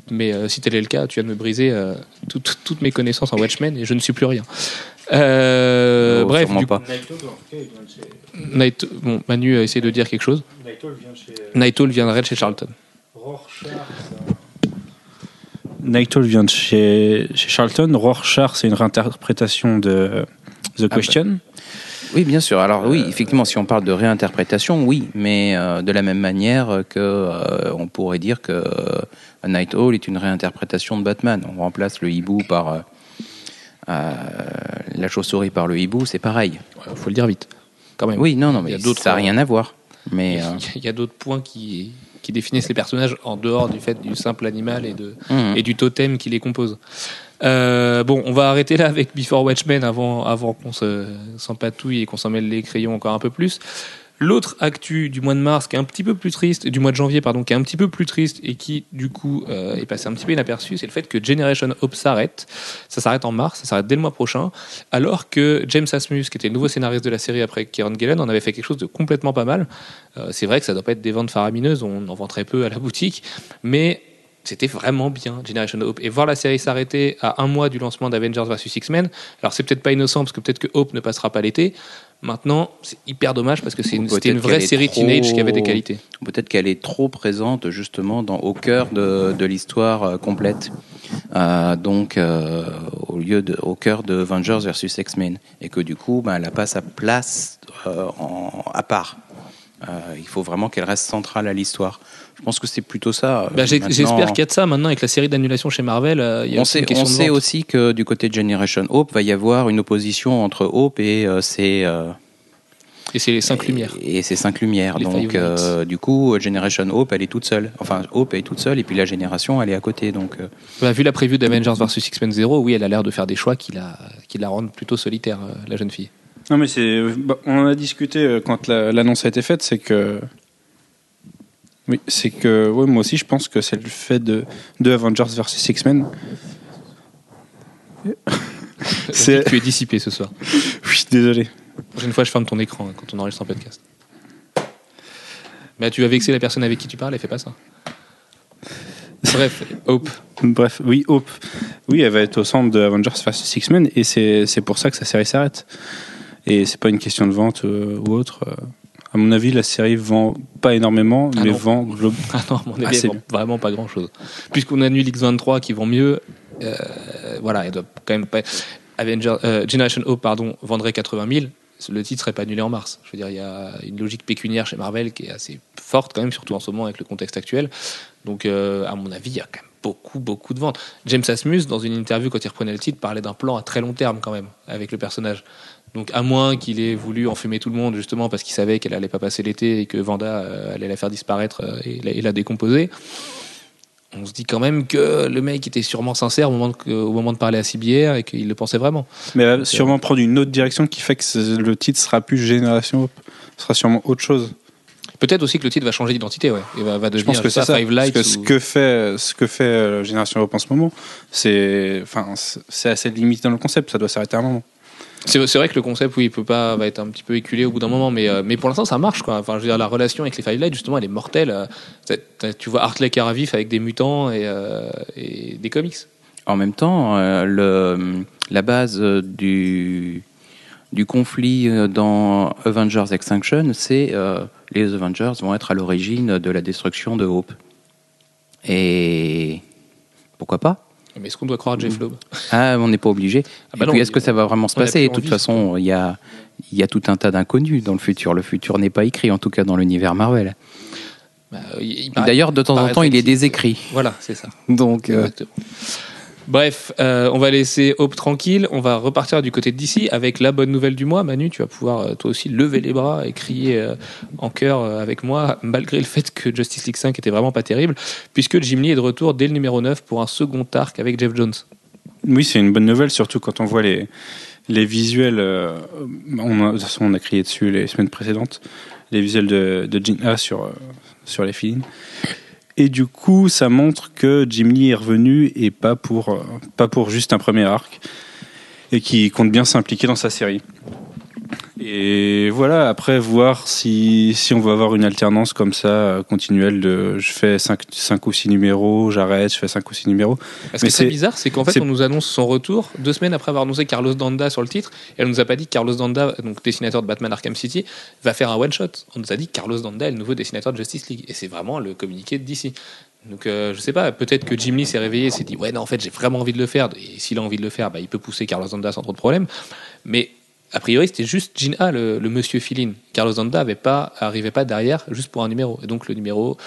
Mais euh, si tel est le cas, tu viens de me briser euh, toutes mes connaissances en Watchmen et je ne suis plus rien. Euh, Oh, bref, du pas. Night- bon, Manu a essayé de dire quelque chose. Night Owl viendrait de chez Charlton. Night Owl vient de chez, chez Charlton. Rorschach, c'est une réinterprétation de The bah. Question. Oui, bien sûr. Alors oui, effectivement, si on parle de réinterprétation, oui, mais euh, de la même manière que euh, on pourrait dire que euh, Night Owl est une réinterprétation de Batman. On remplace le hibou par euh, euh, la chauve-souris par le hibou, c'est pareil. Il faut le dire vite. Quand même. Oui, non, non, mais ça n'a rien à voir. Mais euh, Il y a d'autres points qui, qui définissent les personnages en dehors du fait du simple animal et, de, hum. et du totem qui les compose. Euh, bon, on va arrêter là avec Before Watchmen avant, avant qu'on se- s'empatouille et qu'on s'en mêle les crayons encore un peu plus. L'autre actu du mois de mars, qui est un petit peu plus triste, du mois de janvier, pardon, qui est un petit peu plus triste et qui, du coup, euh, est passé un petit peu inaperçu, c'est le fait que Generation Hope s'arrête. Ça s'arrête en mars, ça s'arrête dès le mois prochain, alors que James Asmus, qui était le nouveau scénariste de la série après Kieran Gillen, en avait fait quelque chose de complètement pas mal. Euh, c'est vrai que ça doit pas être des ventes faramineuses, on en vend très peu à la boutique, mais c'était vraiment bien Generation Hope et voir la série s'arrêter à un mois du lancement d'Avengers vs X-Men alors c'est peut-être pas innocent parce que peut-être que Hope ne passera pas l'été maintenant c'est hyper dommage parce que c'est Ou une, c'était une vraie série trop- teenage qui avait des qualités Peut-être qu'elle est trop présente justement dans, au cœur de, de l'histoire euh, complète. Euh, donc, euh, au lieu de, au cœur de Avengers versus X-Men, et que du coup, ben, elle n'a pas sa place en, à part. Il faut vraiment qu'elle reste centrale à l'histoire. Je pense que c'est plutôt ça. Bah, j'ai- Maintenant, j'espère qu'il y a de ça maintenant avec la série d'annulation chez Marvel euh, il y a On sait, on aussi que du côté de Generation Hope, va y avoir une opposition entre Hope et euh, ses, euh, et c'est les cinq lumières et, et ses cinq lumières. Les Donc, Five euh, du coup, Generation Hope, elle est toute seule. Enfin, Hope elle est toute seule, et puis la génération, elle est à côté. Donc, euh, Bah, vu la preview d'Avengers vs X-Men 0 oui elle a l'air de faire des choix qui la, qui la rendent plutôt solitaire euh, la jeune fille Non, mais c'est. bah, on en a discuté euh, quand la- l'annonce a été faite, c'est que. Oui, c'est que. Ouais, moi aussi, je pense que c'est le fait de, de Avengers vs X-Men. C'est- tu es dissipé ce soir Oui, désolé. La prochaine fois, je ferme ton écran hein, quand on enregistre un podcast. Mais tu vas vexer la personne avec qui tu parles et fais pas ça. Bref, Hope. Bref, oui, Hope. Oui, elle va être au centre de Avengers vs X-Men et c'est c'est pour ça que sa série s'arrête. Et c'est pas une question de vente euh, ou autre. euh. À mon avis, la série vend pas énormément, Ah mais non. vend glo- Ah non, à mon avis, Ah, elle c'est vend vraiment pas grand chose. Puisqu'on annule X23 qui vend mieux, euh, voilà, elle doit quand même pas. Avenger, euh, Generation Hope, pardon, vendrait 80 000. Le titre serait pas annulé en mars. Je veux dire, il y a une logique pécuniaire chez Marvel qui est assez forte quand même, surtout en ce moment avec le contexte actuel. Donc, euh, à mon avis, il y a quand même beaucoup, beaucoup de ventes. James Asmus, dans une interview quand il reprenait le titre, parlait d'un plan à très long terme quand même avec le personnage. Donc, à moins qu'il ait voulu enfumer tout le monde justement parce qu'il savait qu'elle allait pas passer l'été et que Vanda euh, allait la faire disparaître euh, et, la, et la décomposer. On se dit quand même que le mec était sûrement sincère au moment de, au moment de parler à CBR et qu'il le pensait vraiment. Mais elle va sûrement prendre une autre direction qui fait que le titre sera plus Génération Hope. Ce sera sûrement autre chose. Peut-être aussi que le titre va changer d'identité, ouais. Et va, va Je devenir pense que c'est ça. Five Parce que ce que fait, ce que fait euh, Génération Hope en ce moment, c'est enfin, c'est- c'est assez limité dans le concept. Ça doit s'arrêter à un moment. C'est vrai que le concept, oui, il peut pas, va être un petit peu éculé au bout d'un moment, mais, euh, pour l'instant, ça marche. Enfin, je veux dire, la relation avec les Five Lights, justement, elle est mortelle. Euh, Tu vois Hartley Caravif avec des mutants et, euh, des comics. En même temps, la base du, du conflit dans Avengers Extinction, c'est euh, les Avengers vont être à l'origine de la destruction de Hope. Et pourquoi pas? Mais est-ce qu'on doit croire Jeff Loeb Ah, on n'est pas obligé. Ah bah Et non, puis, est-ce que ça va vraiment se passer De toute envie, façon, il y a, il y a tout un tas d'inconnus dans le futur. Le futur n'est pas écrit, en tout cas dans l'univers Marvel. Bah, D'ailleurs, de temps en temps, il est désécrit. Voilà, c'est ça. Donc, euh. Bref, euh, on va laisser Hope tranquille. On va repartir du côté DC avec la bonne nouvelle du mois. Manu, tu vas pouvoir euh, toi aussi lever les bras et crier euh, en chœur avec moi, malgré le fait que Justice League 5 était vraiment pas terrible, puisque Jim Lee est de retour dès le numéro 9 pour un second arc avec Jeff Jones. Oui, c'est une bonne nouvelle, surtout quand on voit les, les visuels. on a, de toute façon, on a crié dessus les semaines précédentes. Les visuels de, de A sur, sur les films. Et du coup, ça montre que Jim Lee est revenu et pas pour, euh, pas pour juste un premier arc. Et qui compte bien s'impliquer dans sa série. Et voilà, après, voir si, si on va avoir une alternance comme ça, euh, continuelle de je fais 5, ou 6 numéros, j'arrête, je fais 5 ou 6 numéros. Ce qui Mais est très c'est- bizarre, c'est qu'en fait, on nous annonce son retour deux semaines après avoir annoncé Carlos Danda sur le titre, et elle nous a pas dit que Carlos Danda, donc dessinateur de Batman Arkham City, va faire un one shot. On nous a dit que Carlos Danda est le nouveau dessinateur de Justice League, et c'est vraiment le communiqué de DC. Donc euh, je sais pas, peut-être que Jim Lee s'est réveillé, et s'est dit ouais non en fait j'ai vraiment envie de le faire, et s'il a envie de le faire, bah, il peut pousser Carlos Danda sans trop de problème. Mais a priori c'était juste Gene A, le, le monsieur Filine. Carlos Danda avait pas, arrivait pas derrière juste pour un numéro, et donc le numéro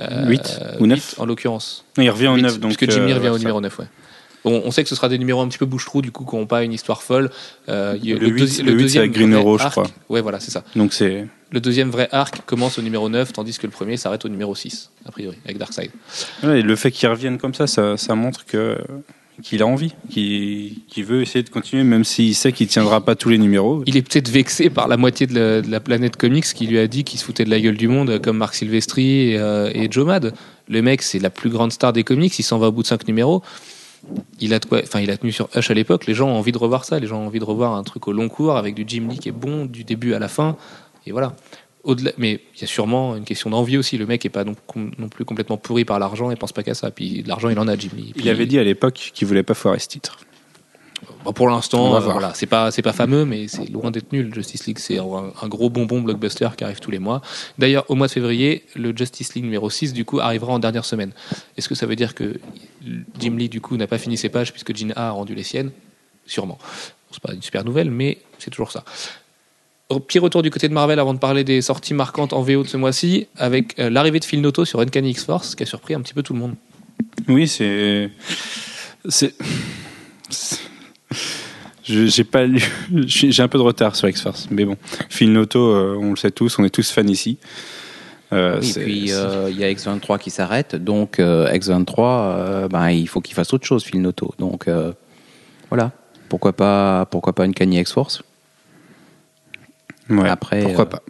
euh, Huit ou neuf. en l'occurrence. Il revient au Huit, 9, donc. Puisque Jimmy euh, revient au ça. numéro 9, ouais. Bon, on sait que ce sera des numéros un petit peu bouche-trou, du coup, qui n'ont pas une histoire folle. Euh, Le le huit, c'est avec Green Arrow, je arc- crois. Ouais, voilà, c'est ça. Donc c'est. Le deuxième vrai arc commence au numéro 9, tandis que le premier s'arrête au numéro 6, a priori, avec Darkseid. Ouais, et le fait qu'ils reviennent comme ça, ça, ça montre que qu'il a envie, qu'il veut essayer de continuer, même s'il sait qu'il tiendra pas tous les numéros. Il est peut-être vexé par la moitié de la, planète comics qui lui a dit qu'il se foutait de la gueule du monde, comme Marc Silvestri et, euh, et Joe Mad. Le mec, c'est la plus grande star des comics, il s'en va au bout de cinq numéros. Il a, quoi, enfin, il a tenu sur Hush à l'époque, les gens ont envie de revoir ça, les gens ont envie de revoir un truc au long cours avec du Jim Lee qui est bon du début à la fin. Et voilà. Au-delà, mais il y a sûrement une question d'envie aussi. Le mec est pas non, non plus complètement pourri par l'argent et pense pas qu'à ça. Puis l'argent, il en a, Jim Lee. Puis- Il avait dit à l'époque qu'il voulait pas foirer ce titre. Pour l'instant, euh, voilà, c'est pas c'est pas fameux, mais c'est loin d'être nul. Justice League, c'est un, un gros bonbon blockbuster qui arrive tous les mois. D'ailleurs, au mois de février, le Justice League numéro 6 du coup arrivera en dernière semaine. Est-ce que ça veut dire que Jim Lee du coup n'a pas fini ses pages puisque Gene A a rendu les siennes? Sûrement. Bon, c'est pas une super nouvelle, mais c'est toujours ça. Petit retour du côté de Marvel avant de parler des sorties marquantes en VO de ce mois-ci, avec euh, l'arrivée de Phil Noto sur Uncanny X-Force, qui a surpris un petit peu tout le monde. Oui, c'est. C'est. J'ai pas lu. J'ai j'ai un peu de retard sur X-Force, mais bon. Phil Noto, euh, on le sait tous, on est tous fans ici. Euh, Oui, c'est- puis euh, il y a X23 qui s'arrête, donc euh, X23, euh, ben, il faut qu'il fasse autre chose, Phil Noto. Donc euh, voilà, pourquoi pas, pourquoi pas une X-Force? Ouais, après, pourquoi euh, pas.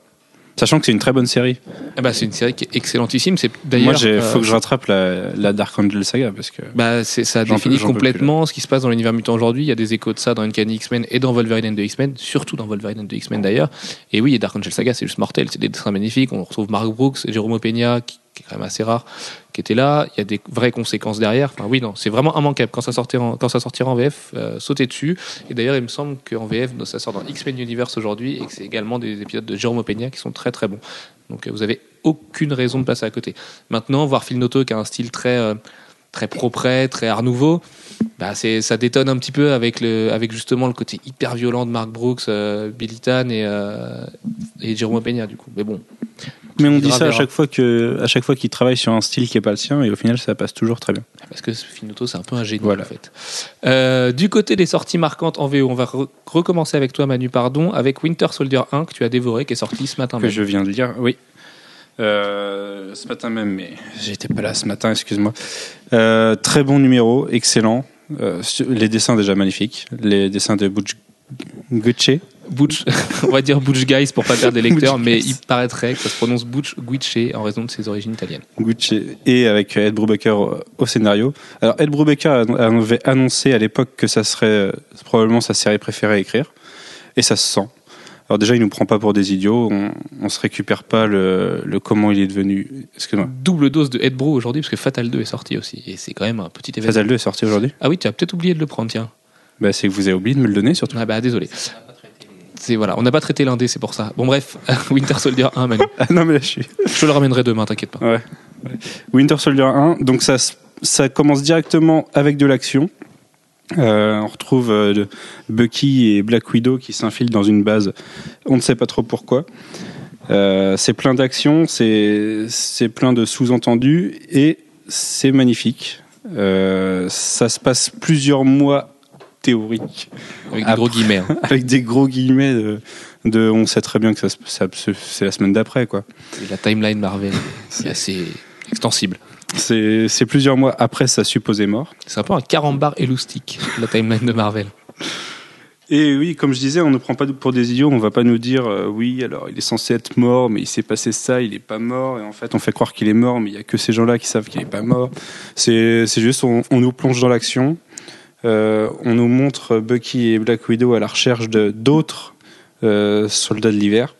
Sachant que c'est une très bonne série. Ah bah, c'est une série qui est excellentissime. C'est Moi, d'ailleurs. il euh, faut que je rattrape la, la Dark Angel saga parce que. Bah, ça définit complètement ce qui se passe dans l'univers mutant aujourd'hui. Il y a des échos de ça dans Uncanny X-Men et dans Wolverine and the X-Men, surtout dans Wolverine and the X-Men d'ailleurs. Et oui, et Dark Angel Saga, c'est juste mortel. C'est des dessins magnifiques. On retrouve Mark Brooks et Jérôme Peña, qui, qui est quand même assez rare, qui étaient là. Il y a des vraies conséquences derrière. Enfin, oui, non, c'est vraiment immanquable. Quand ça sortira en, quand ça sortira en VF, euh, sautez dessus. Et d'ailleurs, il me semble qu'en VF, ça sort dans X-Men Universe aujourd'hui et que c'est également des épisodes de Jérôme Peña qui sont très très bons. Donc, euh, vous avez aucune raison de passer à côté. Maintenant, voir Phil Noto qui a un style très euh, très propre, très art nouveau, bah c'est ça détonne un petit peu avec le avec justement le côté hyper violent de Mark Brooks, euh, Billy Tan et euh, et Jérôme Peña du coup. Mais bon, Mais on dit ça à chaque fois que, à chaque fois qu'il travaille sur un style qui est pas le sien, et au final, ça passe toujours très bien. parce que Phil Noto c'est un peu un génie Voilà. en fait. Euh, du côté des sorties marquantes en VO, on va re- recommencer avec toi Manu Pardon avec Winter Soldier 1 que tu as dévoré qui est sorti ce matin que même. je viens de lire, oui. Euh, ce matin même, mais j'étais pas là ce matin, excuse-moi. Euh, très bon numéro, excellent. Euh, les dessins déjà magnifiques. Les dessins de Butch Gucci. Butch, on va dire Butch Guys pour pas perdre des lecteurs, mais il paraîtrait que ça se prononce Butch Guiche en raison de ses origines italiennes. Gucci et avec Ed Brubaker au, scénario. Alors Ed Brubaker avait annoncé à l'époque que ça serait probablement sa série préférée à écrire, et ça se sent. Alors déjà, il nous prend pas pour des idiots, on, se récupère pas le, le comment il est devenu. Excuse-moi. Double dose de Ed Bro aujourd'hui parce que Fatal 2 est sorti aussi et c'est quand même un petit événement. Fatal 2 est sorti aujourd'hui. Ah oui, tu as peut-être oublié de le prendre, tiens. Bah, c'est que vous avez oublié de me le donner surtout. Ah bah désolé. C'est voilà, on n'a pas traité l'un des, c'est pour ça. Bon bref, Winter Soldier 1, Manu. Ah non mais là je suis. Je le ramènerai demain, t'inquiète pas. Ouais. Winter Soldier 1, donc ça, ça commence directement avec de l'action. Euh, on retrouve euh, Bucky et Black Widow qui s'infilent dans une base. On ne sait pas trop pourquoi. Euh, c'est plein d'action, c'est c'est plein de sous-entendus et c'est magnifique. Ça se passe plusieurs mois théoriques Avec des gros guillemets. hein. avec des gros guillemets de, de- on sait très bien que ça, ça c'est la semaine d'après quoi. Et la timeline Marvel, c'est assez extensible. C'est plusieurs mois après sa supposée mort. C'est un peu un carambar éloustique, la timeline de Marvel. Et oui, comme je disais, on ne prend pas pour des idiots. On va pas nous dire euh, oui, alors il est censé être mort, mais il s'est passé ça, il est pas mort. Et en fait, on fait croire qu'il est mort, mais il y a que ces gens-là qui savent qu'il est pas mort. C'est juste, on, on nous plonge dans l'action. Euh, on nous montre Bucky et Black Widow à la recherche de d'autres euh, soldats de l'hiver,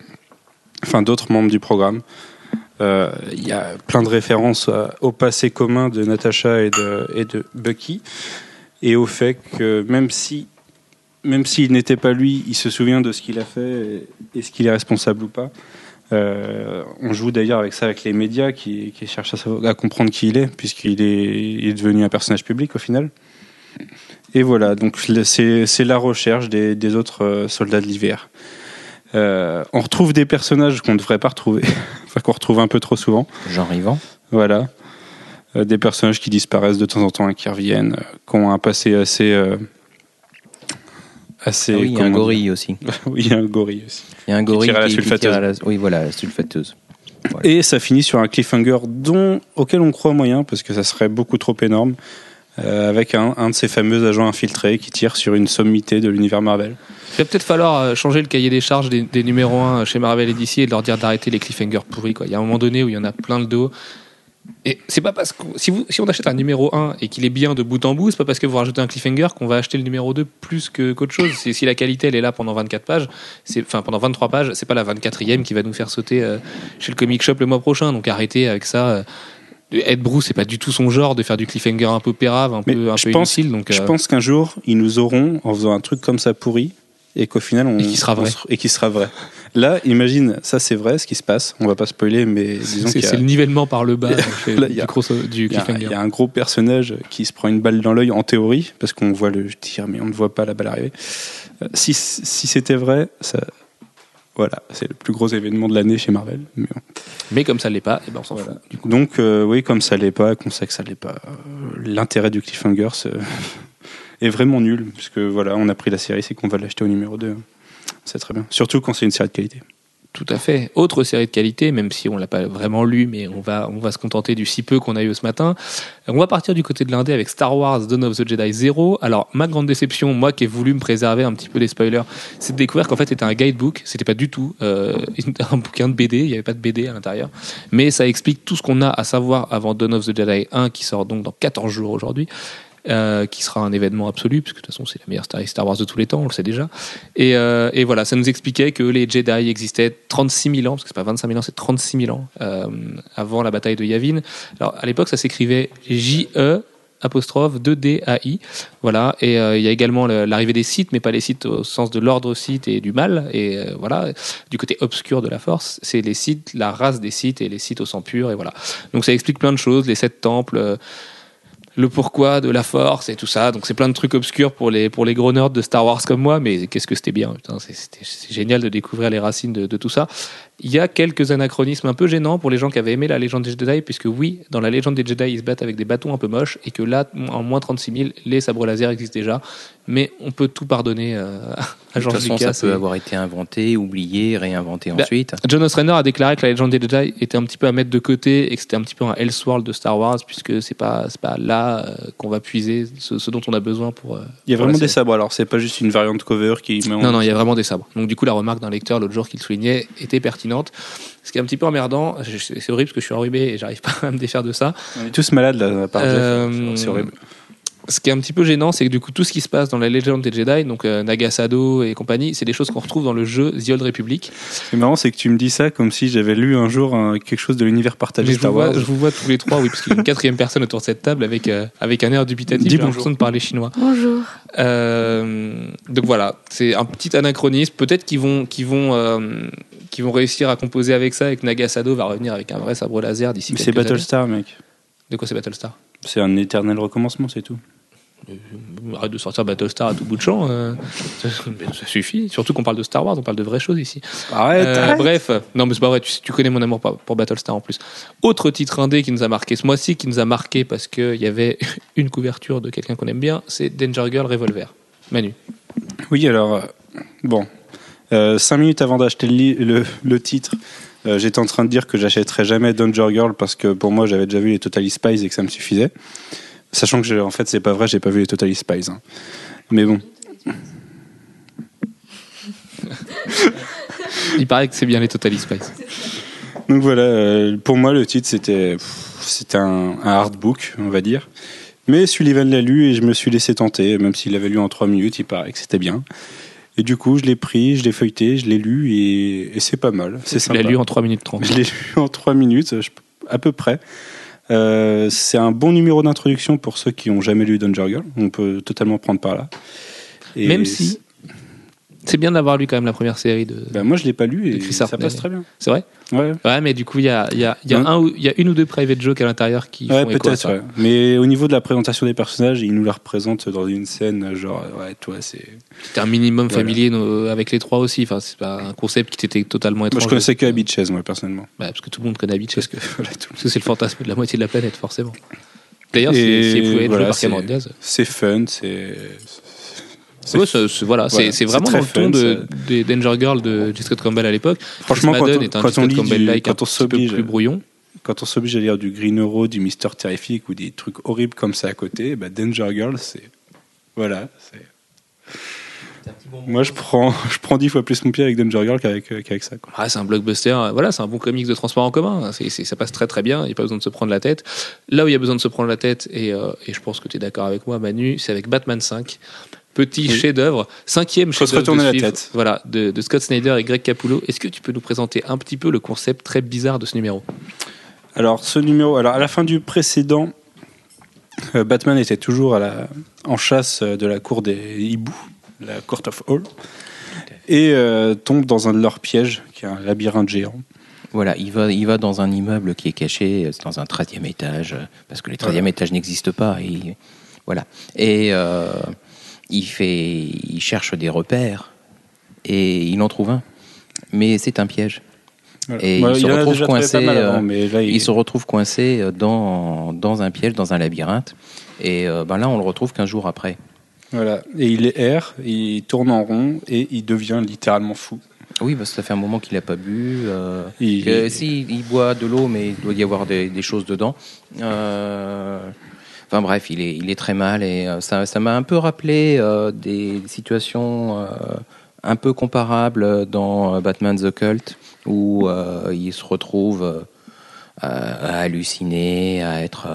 enfin d'autres membres du programme. Euh, Il y a plein de références à- au passé commun de Natasha et de, Bucky, et au fait que même si même s'il n'était pas lui, il se souvient de ce qu'il a fait et, ce qu'il est responsable ou pas. Euh, on joue d'ailleurs avec ça avec les médias qui, cherchent à, comprendre qui il est, puisqu'il est, devenu un personnage public au final. Et voilà, donc c'est la recherche des, autres euh, soldats de l'hiver. Euh, on retrouve des personnages qu'on ne devrait pas retrouver, enfin qu'on retrouve un peu trop souvent. Jean Rivant. Voilà. Euh, des personnages qui disparaissent de temps en temps et qui reviennent, euh, qui ont un passé assez. euh, assez Ah oui, il y a un gorille aussi. Oui, il y a un gorille aussi. Il y a un Qui gorille tire à la qui, qui sulfateuse. tire à la- Oui, voilà, la sulfateuse. Et ça finit sur un cliffhanger dont, auquel on croit moyen, parce que ça serait beaucoup trop énorme. Euh, avec un, de ces fameux agents infiltrés qui tire sur une sommité de l'univers Marvel. Il va peut-être falloir euh, changer le cahier des charges des, des numéros 1 chez Marvel et DC et leur dire d'arrêter les cliffhangers pourris. Il y a un moment donné où il y en a plein le dos. Et c'est pas parce que si, on achète un numéro 1 et qu'il est bien de bout en bout, c'est pas parce que vous rajoutez un cliffhanger qu'on va acheter le numéro 2 plus que qu'autre chose. Si la qualité elle est là pendant 24 pages, c'est enfin pendant 23 pages, c'est pas la 24e qui va nous faire sauter euh, chez le comic shop le mois prochain. Donc arrêtez avec ça. euh. Ed Bruce, c'est pas du tout son genre de faire du cliffhanger un peu pérave, un Mais peu un je peu pense- inutile. Donc Je euh, pense qu'un jour, ils nous auront en faisant un truc comme ça pourri et qu'au final, on. Et qui sera vrai. se- et qui sera vrai. Là, imagine, ça c'est vrai ce qui se passe. On va pas spoiler, mais disons c'est a- c'est le nivellement par le bas là, du, a- cliffhanger. il y a un gros personnage qui se prend une balle dans l'œil en théorie, parce qu'on voit le tir, mais on ne voit pas la balle arriver. Euh, Si, si c'était vrai, ça, voilà, c'est le plus gros événement de l'année chez Marvel. Mais bon. Mais comme ça l'est pas, eh ben on s'en fout. Donc, euh, oui, comme ça l'est pas, qu'on sait que ça l'est pas, euh, l'intérêt du cliffhanger est vraiment nul, puisque voilà, on a pris la série, c'est qu'on va l'acheter au numéro 2. C'est très bien. Surtout quand c'est une série de qualité. Tout à fait. Autre série de qualité, même si on l'a pas vraiment lu, mais on va, on va se contenter du si peu qu'on a eu ce matin. On va partir du côté de l'indé avec Star Wars Dawn of the Jedi 0. Alors, ma grande déception, moi qui ai voulu me préserver un petit peu des spoilers, c'est de découvrir qu'en fait c'était un guidebook. C'était pas du tout euh, un bouquin de BD. Il y avait pas de BD à l'intérieur. Mais ça explique tout ce qu'on a à savoir avant Dawn of the Jedi 1 qui sort donc dans 14 jours aujourd'hui. Euh, qui sera un événement absolu, puisque de toute façon c'est la meilleure Star Wars de tous les temps, on le sait déjà. Et, euh, et voilà, ça nous expliquait que les Jedi existaient 36 000 ans, parce que c'est pas 25 000 ans, c'est 36 000 ans euh, avant la bataille de Yavin. Alors à l'époque, ça s'écrivait J-E apostrophe 2D-A-I. Voilà, et il y a également le- l'arrivée des Sith, mais pas les Sith au sens de l'ordre Sith et du mal. Et voilà, du côté obscur de la Force, c'est les Sith, la race des Sith et les Sith au sang pur. Et voilà. Donc ça explique plein de choses, les sept temples. Le pourquoi de la force et tout ça. Donc c'est plein de trucs obscurs pour les, pour les gros nerds de Star Wars comme moi, mais qu'est-ce que c'était bien. C'est- génial de découvrir les racines de, de tout ça. Il y a quelques anachronismes un peu gênants pour les gens qui avaient aimé la légende des Jedi, puisque oui, dans la légende des Jedi, ils se battent avec des bâtons un peu moches, et que là, en moins 36 000, les sabres laser existent déjà. Mais on peut tout pardonner euh, à De toute George façon, Lucas. ça peut avoir été inventé, oublié, réinventé Bah, ensuite. John Ostrander a déclaré que la légende des Jedi était un petit peu à mettre de côté et que c'était un petit peu un Elseworld de Star Wars, puisque c'est pas, c'est pas là euh, qu'on va puiser ce, ce dont on a besoin pour. euh, Il y a pour vraiment des sabres, alors c'est pas juste une variante cover qui met en- Non, non, il y a vraiment des sabres. Donc, du coup, la remarque d'un lecteur l'autre jour qui le soulignait était pertinente. Ce qui est un petit peu emmerdant, c'est horrible parce que je suis enrhumé et j'arrive pas à me défaire de ça. On est tous malades là, à part. Euh, C'est horrible. Ce qui est un petit peu gênant, c'est que du coup, tout ce qui se passe dans la légende des Jedi, donc euh, Nagasado et compagnie, c'est des choses qu'on retrouve dans le jeu The Old Republic. Ce qui est marrant, c'est que tu me dis ça comme si j'avais lu un jour un- quelque chose de l'univers partagé Mais je, Star vous Wars. vois, je vous vois tous les trois, oui, parce qu'il y a une quatrième personne autour de cette table avec, euh, avec un air dubitatif. Dis J'ai bonjour. l'impression de parler chinois. Bonjour. Euh, donc voilà, c'est un petit anachronisme. Peut-être qu'ils vont, qu'ils vont, euh, qu'ils vont réussir à composer avec ça et que Nagasado va revenir avec un vrai sabre laser d'ici Mais c'est années. Battlestar, mec. De quoi c'est Battlestar? C'est un éternel recommencement, c'est tout. Euh, Arrête de sortir Battlestar à tout bout de champ. euh, ça, ça suffit. Surtout qu'on parle de Star Wars, on parle de vraies choses ici. Arrête, Euh, arrête. bref, non mais c'est pas vrai, tu, tu connais mon amour pour, Battlestar en plus. Autre titre indé qui nous a marqué ce mois-ci, qui nous a marqué parce qu'il y avait une couverture de quelqu'un qu'on aime bien, c'est Danger Girl Revolver. Manu. Oui, alors, euh, bon. Cinq minutes avant d'acheter le, li- le, le titre, euh, j'étais en train de dire que j'achèterais jamais Danger Girl parce que pour moi, j'avais déjà vu les Totally Spies et que ça me suffisait. Sachant que, je- en fait, c'est pas vrai, j'ai pas vu les Totally Spies. hein. Mais bon. Il paraît que c'est bien les Total Spice. Donc voilà, euh, pour moi, le titre, c'était pff, c'était un, un hardbook, on va dire. Mais Sullivan l'a lu et je me suis laissé tenter, même s'il l'avait lu en trois minutes, il paraît que c'était bien. Et du coup, je l'ai pris, je l'ai feuilleté, je l'ai lu et, et c'est pas mal. C'est Tu sympa. l'as lu en 3 minutes 30. Je l'ai lu en trois minutes, je- à peu près. Euh, c'est un bon numéro d'introduction pour ceux qui n'ont jamais lu Danger Girl. On peut totalement prendre par là. Et Même si c'est bien d'avoir lu quand même la première série de. Ben, moi, je l'ai pas lu et Chris ça Hartnell. passe très bien. C'est vrai Ouais, Ouais, mais du coup, il y a, il y, a, y, a Ouais. un ou- il y a une ou deux private jokes à l'intérieur qui ouais peut-être. ouais. Mais au niveau de la présentation des personnages, il nous la représente dans une scène genre, ouais, toi, c'est. C'était un minimum Voilà. familier avec les trois aussi. Enfin, c'est pas un concept qui t'était totalement Moi, étranger. je connaissais que Abitches, moi, personnellement. Bah, parce que tout le monde connaît Beach. Parce que, voilà, tout. C'est le fantasme de la moitié de la planète, forcément. D'ailleurs, c'est voilà. C'est fun, c'est. C'est- Ouais, c'est- c'est- voilà, Voilà, c'est vraiment dans le ton de, des Danger Girl de J. Scott Campbell à l'époque. Franchement, quand on, est un quand on lit Campbell du- like un quand on petit peu plus brouillon. quand on s'oblige à lire du Green Arrow, du Mister Terrific ou des trucs horribles comme ça à côté, bah Danger Girl, c'est. Voilà. c'est- Moi, je prends, je prends dix fois plus mon pied avec Danger Girl qu'avec euh, qu'avec ça. Quoi. Ah, c'est un blockbuster, voilà, c'est un bon comics de transport en commun. Ça passe très très bien, il n'y a pas besoin de se prendre la tête. Là où il y a besoin de se prendre la tête, et, euh, et je pense que tu es d'accord avec moi, Manu, c'est avec Batman 5. Petit Oui. chef-d'œuvre, cinquième Faut se chef-d'œuvre retourner de la suivre, tête. Voilà, de, de Scott Snyder et Greg Capullo. Est-ce que tu peux nous présenter un petit peu le concept très bizarre de ce numéro? Alors, ce numéro, alors à la fin du précédent, euh, Batman était toujours à la, en chasse euh, de la cour des hiboux, la Court of Hall, et euh, tombe dans un de leurs pièges, qui est un labyrinthe géant. Voilà, il va, il va dans un immeuble qui est caché, c'est dans un 13e étage, parce que les 13e Voilà. étages n'existent pas. Et, voilà. Et euh, il, fait, il cherche des repères, et il en trouve un. Mais c'est un piège. Voilà. Et Moi, il se retrouve coincé, pas mal avant, mais là, il, Il se retrouve coincé dans, dans un piège, dans un labyrinthe. Et euh, ben là, on le retrouve qu'un jour après. voilà. Et il est erre, il tourne en rond, et il devient littéralement fou. Oui, parce que ça fait un moment qu'il n'a pas bu. euh, Il- si, il boit de l'eau, mais il doit y avoir des, des choses dedans. Euh, Enfin bref, il est, il est très mal et euh, ça ça m'a un peu rappelé euh, des situations euh, un peu comparables dans Batman The Cult, où il se retrouve à, halluciner, à être,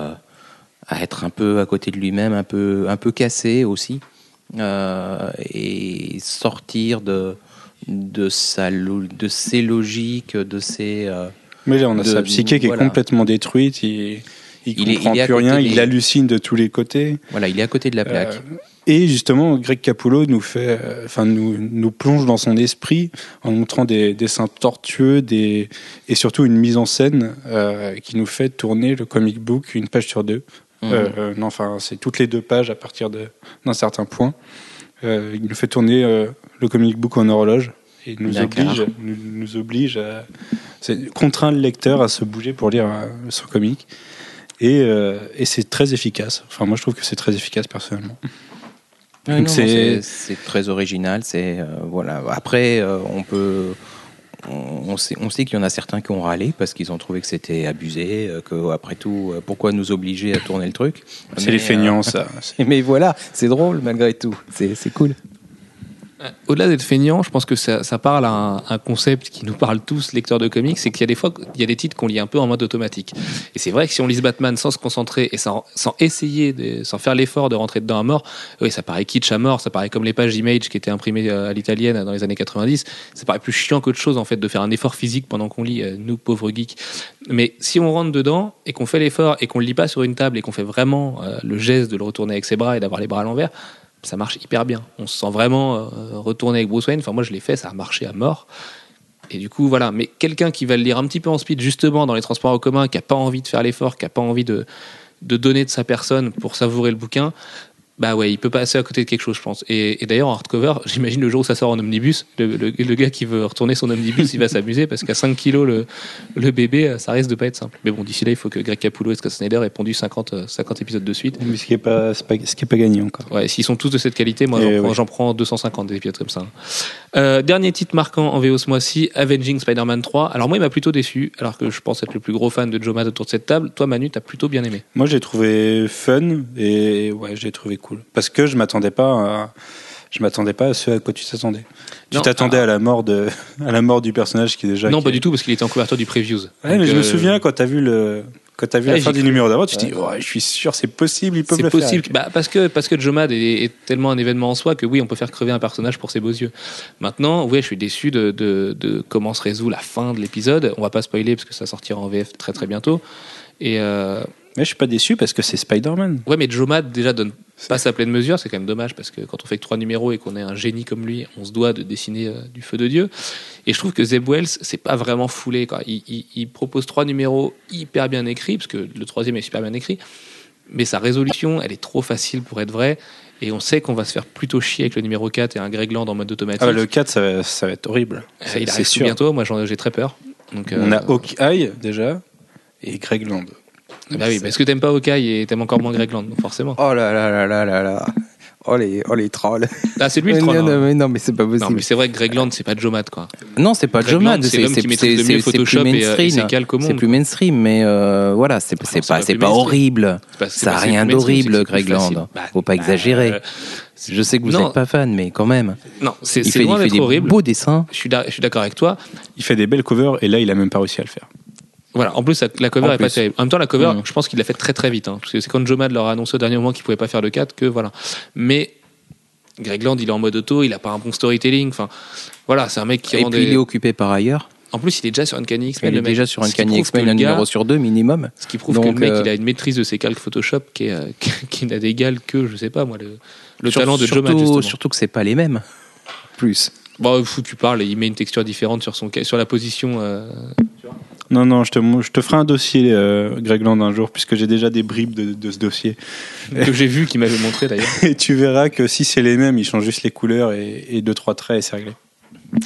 à être un peu à côté de lui-même, un peu, un peu cassé aussi, et sortir de, de, sa, lo- de ses logiques, de ses... Mais là, on a de- sa psyché qui voilà. est complètement détruite, il, Il comprend est plus rien, des- il hallucine de tous les côtés. voilà, il est à côté de la plaque. Euh, et justement, Greg Capullo nous fait, euh, enfin, nous, nous plonge dans son esprit en montrant des dessins tortueux, des, et surtout une mise en scène euh, qui nous fait tourner le comic book une page sur deux. Mhm. Non, enfin, c'est toutes les deux pages à partir d'un certain point. Il nous fait tourner le comic book en horloge et nous oblige, nous, nous oblige à contraint le lecteur à se bouger pour lire son comic. Et, euh, et c'est très efficace. Enfin, moi, je trouve que c'est très efficace personnellement. C'est- très original. C'est euh, voilà. Après, euh, on peut. On on sait, on sait qu'il y en a certains qui ont râlé parce qu'ils ont trouvé que c'était abusé, que après tout, pourquoi nous obliger à tourner le truc? C'est les feignants, ça. mais voilà, c'est drôle malgré tout. C'est cool. Euh, Au-delà d'être feignant, je pense que ça, ça parle à un, un concept qui nous parle tous, lecteurs de comics, c'est qu'il y a des fois, il y a des titres qu'on lit un peu en mode automatique. Et c'est vrai que si on lit Batman sans se concentrer et sans, sans essayer, de, sans faire l'effort de rentrer dedans à mort, oui, ça paraît kitsch à mort, ça paraît comme les pages Image qui étaient imprimées euh, à l'italienne dans les années 90. Ça paraît plus chiant qu'autre chose, en fait, de faire un effort physique pendant qu'on lit, euh, nous, pauvres geeks. Mais si on rentre dedans et qu'on fait l'effort et qu'on le lit pas sur une table et qu'on fait vraiment le geste de le retourner avec ses bras et d'avoir les bras à l'envers, ça marche hyper bien. On se sent vraiment euh, retourner avec Bruce Wayne. Enfin, moi, je l'ai fait, ça a marché à mort. Et du coup, voilà. Mais quelqu'un qui va le lire un petit peu en speed, justement, dans les transports en commun, qui a pas envie de faire l'effort, qui a pas envie de, de donner de sa personne pour savourer le bouquin, bah ouais, il peut passer à côté de quelque chose, je pense. Et, et d'ailleurs, en hardcover, j'imagine le jour où ça sort en omnibus, le, le- le gars qui veut retourner son omnibus, il va s'amuser parce qu'à 5 kilos le, le bébé, euh, ça risque de pas être simple. Mais bon, d'ici là, il faut que Greg Capullo et Scott Snyder aient pondu 50, euh, 50 épisodes de suite. Mais ce qui n'est pas, c'est pas, ce qui est pas gagné encore. Ouais, s'ils sont tous de cette qualité, moi j'en prends, ouais. j'en prends 250 des épisodes comme ça. Euh, dernier titre marquant en VO ce mois-ci, Avenging Spider-Man 3. Alors moi il m'a plutôt déçu, alors que je pense être le plus gros fan de Joe Mad autour de cette table. Toi Manu, t'as plutôt bien aimé. Moi, j'ai trouvé fun et ouais, j'ai trouvé cool. Parce que je m'attendais pas à, je m'attendais pas à ce à quoi tu t'attendais. Tu t'attendais ah. à la mort de, à la mort du personnage qui est déjà. non, qui pas est- du tout, parce qu'il était en couverture du previews. Ouais, Donc, mais je me euh, souviens quand t'as vu le, quand t'as vu la fin du numéro d'avant, tu te dis, je suis sûr, c'est possible, ils peuvent C'est le possible, faire. bah, parce que parce que Joe Mad est, est tellement un événement en soi que oui, on peut faire crever un personnage pour ses beaux yeux. Maintenant, oui, je suis déçu de, de, de comment se résout la fin de l'épisode. On va pas spoiler parce que ça sortira en VF très très bientôt. Et euh, Mais je suis pas déçu parce que c'est Spider-Man. Ouais, mais Joe Mad déjà donne pas sa pleine mesure, c'est quand même dommage parce que quand on fait que trois numéros et qu'on est un génie comme lui, on se doit de dessiner euh, du feu de Dieu. Et je trouve que Zeb Wells, c'est pas vraiment foulé. Quoi. Il, il- il propose trois numéros hyper bien écrits, parce que le troisième est super bien écrit, mais sa résolution, elle est trop facile pour être vraie. Et on sait qu'on va se faire plutôt chier avec le numéro 4 et un Greg Land en mode automatique. Ah, bah, le 4, ça va, ça va être horrible. Euh, C'est il arrive sûr. bientôt, moi j'ai très peur. Donc, On euh, a Hawkeye déjà et Greg Land. Bah oui, parce que t'aimes pas Hawkeye et t'aimes encore moins Greg Land, donc forcément. Oh là là là là là là. Oh les, oh les trolls. Ah, c'est lui le non, troll. non, hein. mais non, mais c'est pas Non, possible. mais c'est vrai que Greg Land, c'est pas Joe Matt, quoi. Non, c'est pas Joe Mad, c'est mieux Photoshop et, euh, et ses calques au C'est plus mainstream, mais euh, voilà, c'est c'est pas, pas c'est plus pas mainstream. horrible. C'est pas- Ça a rien plus mainstream, d'horrible, plus Greg. Land. Bah, Faut pas bah, exagérer. euh, Je sais que vous non. n'êtes pas fan, mais quand même. Non, c'est loin fait d'être des horrible. beaux dessins. Je suis d'a- je suis d'accord avec toi. Il fait des belles covers et là, il a même pas réussi à le faire. Voilà. En plus, la- cover En est pas terrible. En même temps, la cover, Mhm. je pense qu'il l'a fait très très vite. hein, parce que c'est quand Joe Mad leur a annoncé au dernier moment qu'il pouvait pas faire le 4 que voilà. Mais Greg Land, il est en mode auto, il a pas un bon storytelling. Enfin, voilà, c'est un mec qui Et rend puis des- il est occupé par ailleurs. En plus, il est déjà sur Uncanny X-Men. Il est déjà sur un Ce qui Canny prouve X-Men, un numéro sur deux minimum. Ce qui prouve que le Donc, mec, euh, il a une maîtrise de ses calques Photoshop qui, est, euh, qui, qui n'a d'égal que, je sais pas moi, le, le Sur- talent de surtout. Surtout que c'est pas les mêmes. Plus. Bon, fou, tu parles, et il met une texture différente sur, son, sur la position. euh, Non, non, je te, je te ferai un dossier, euh, Greg Land, un jour, puisque j'ai déjà des bribes de, de ce dossier. que j'ai vu, qui m'avait montré d'ailleurs. Et tu verras que si c'est les mêmes, ils changent juste les couleurs et, et deux, trois traits et c'est réglé.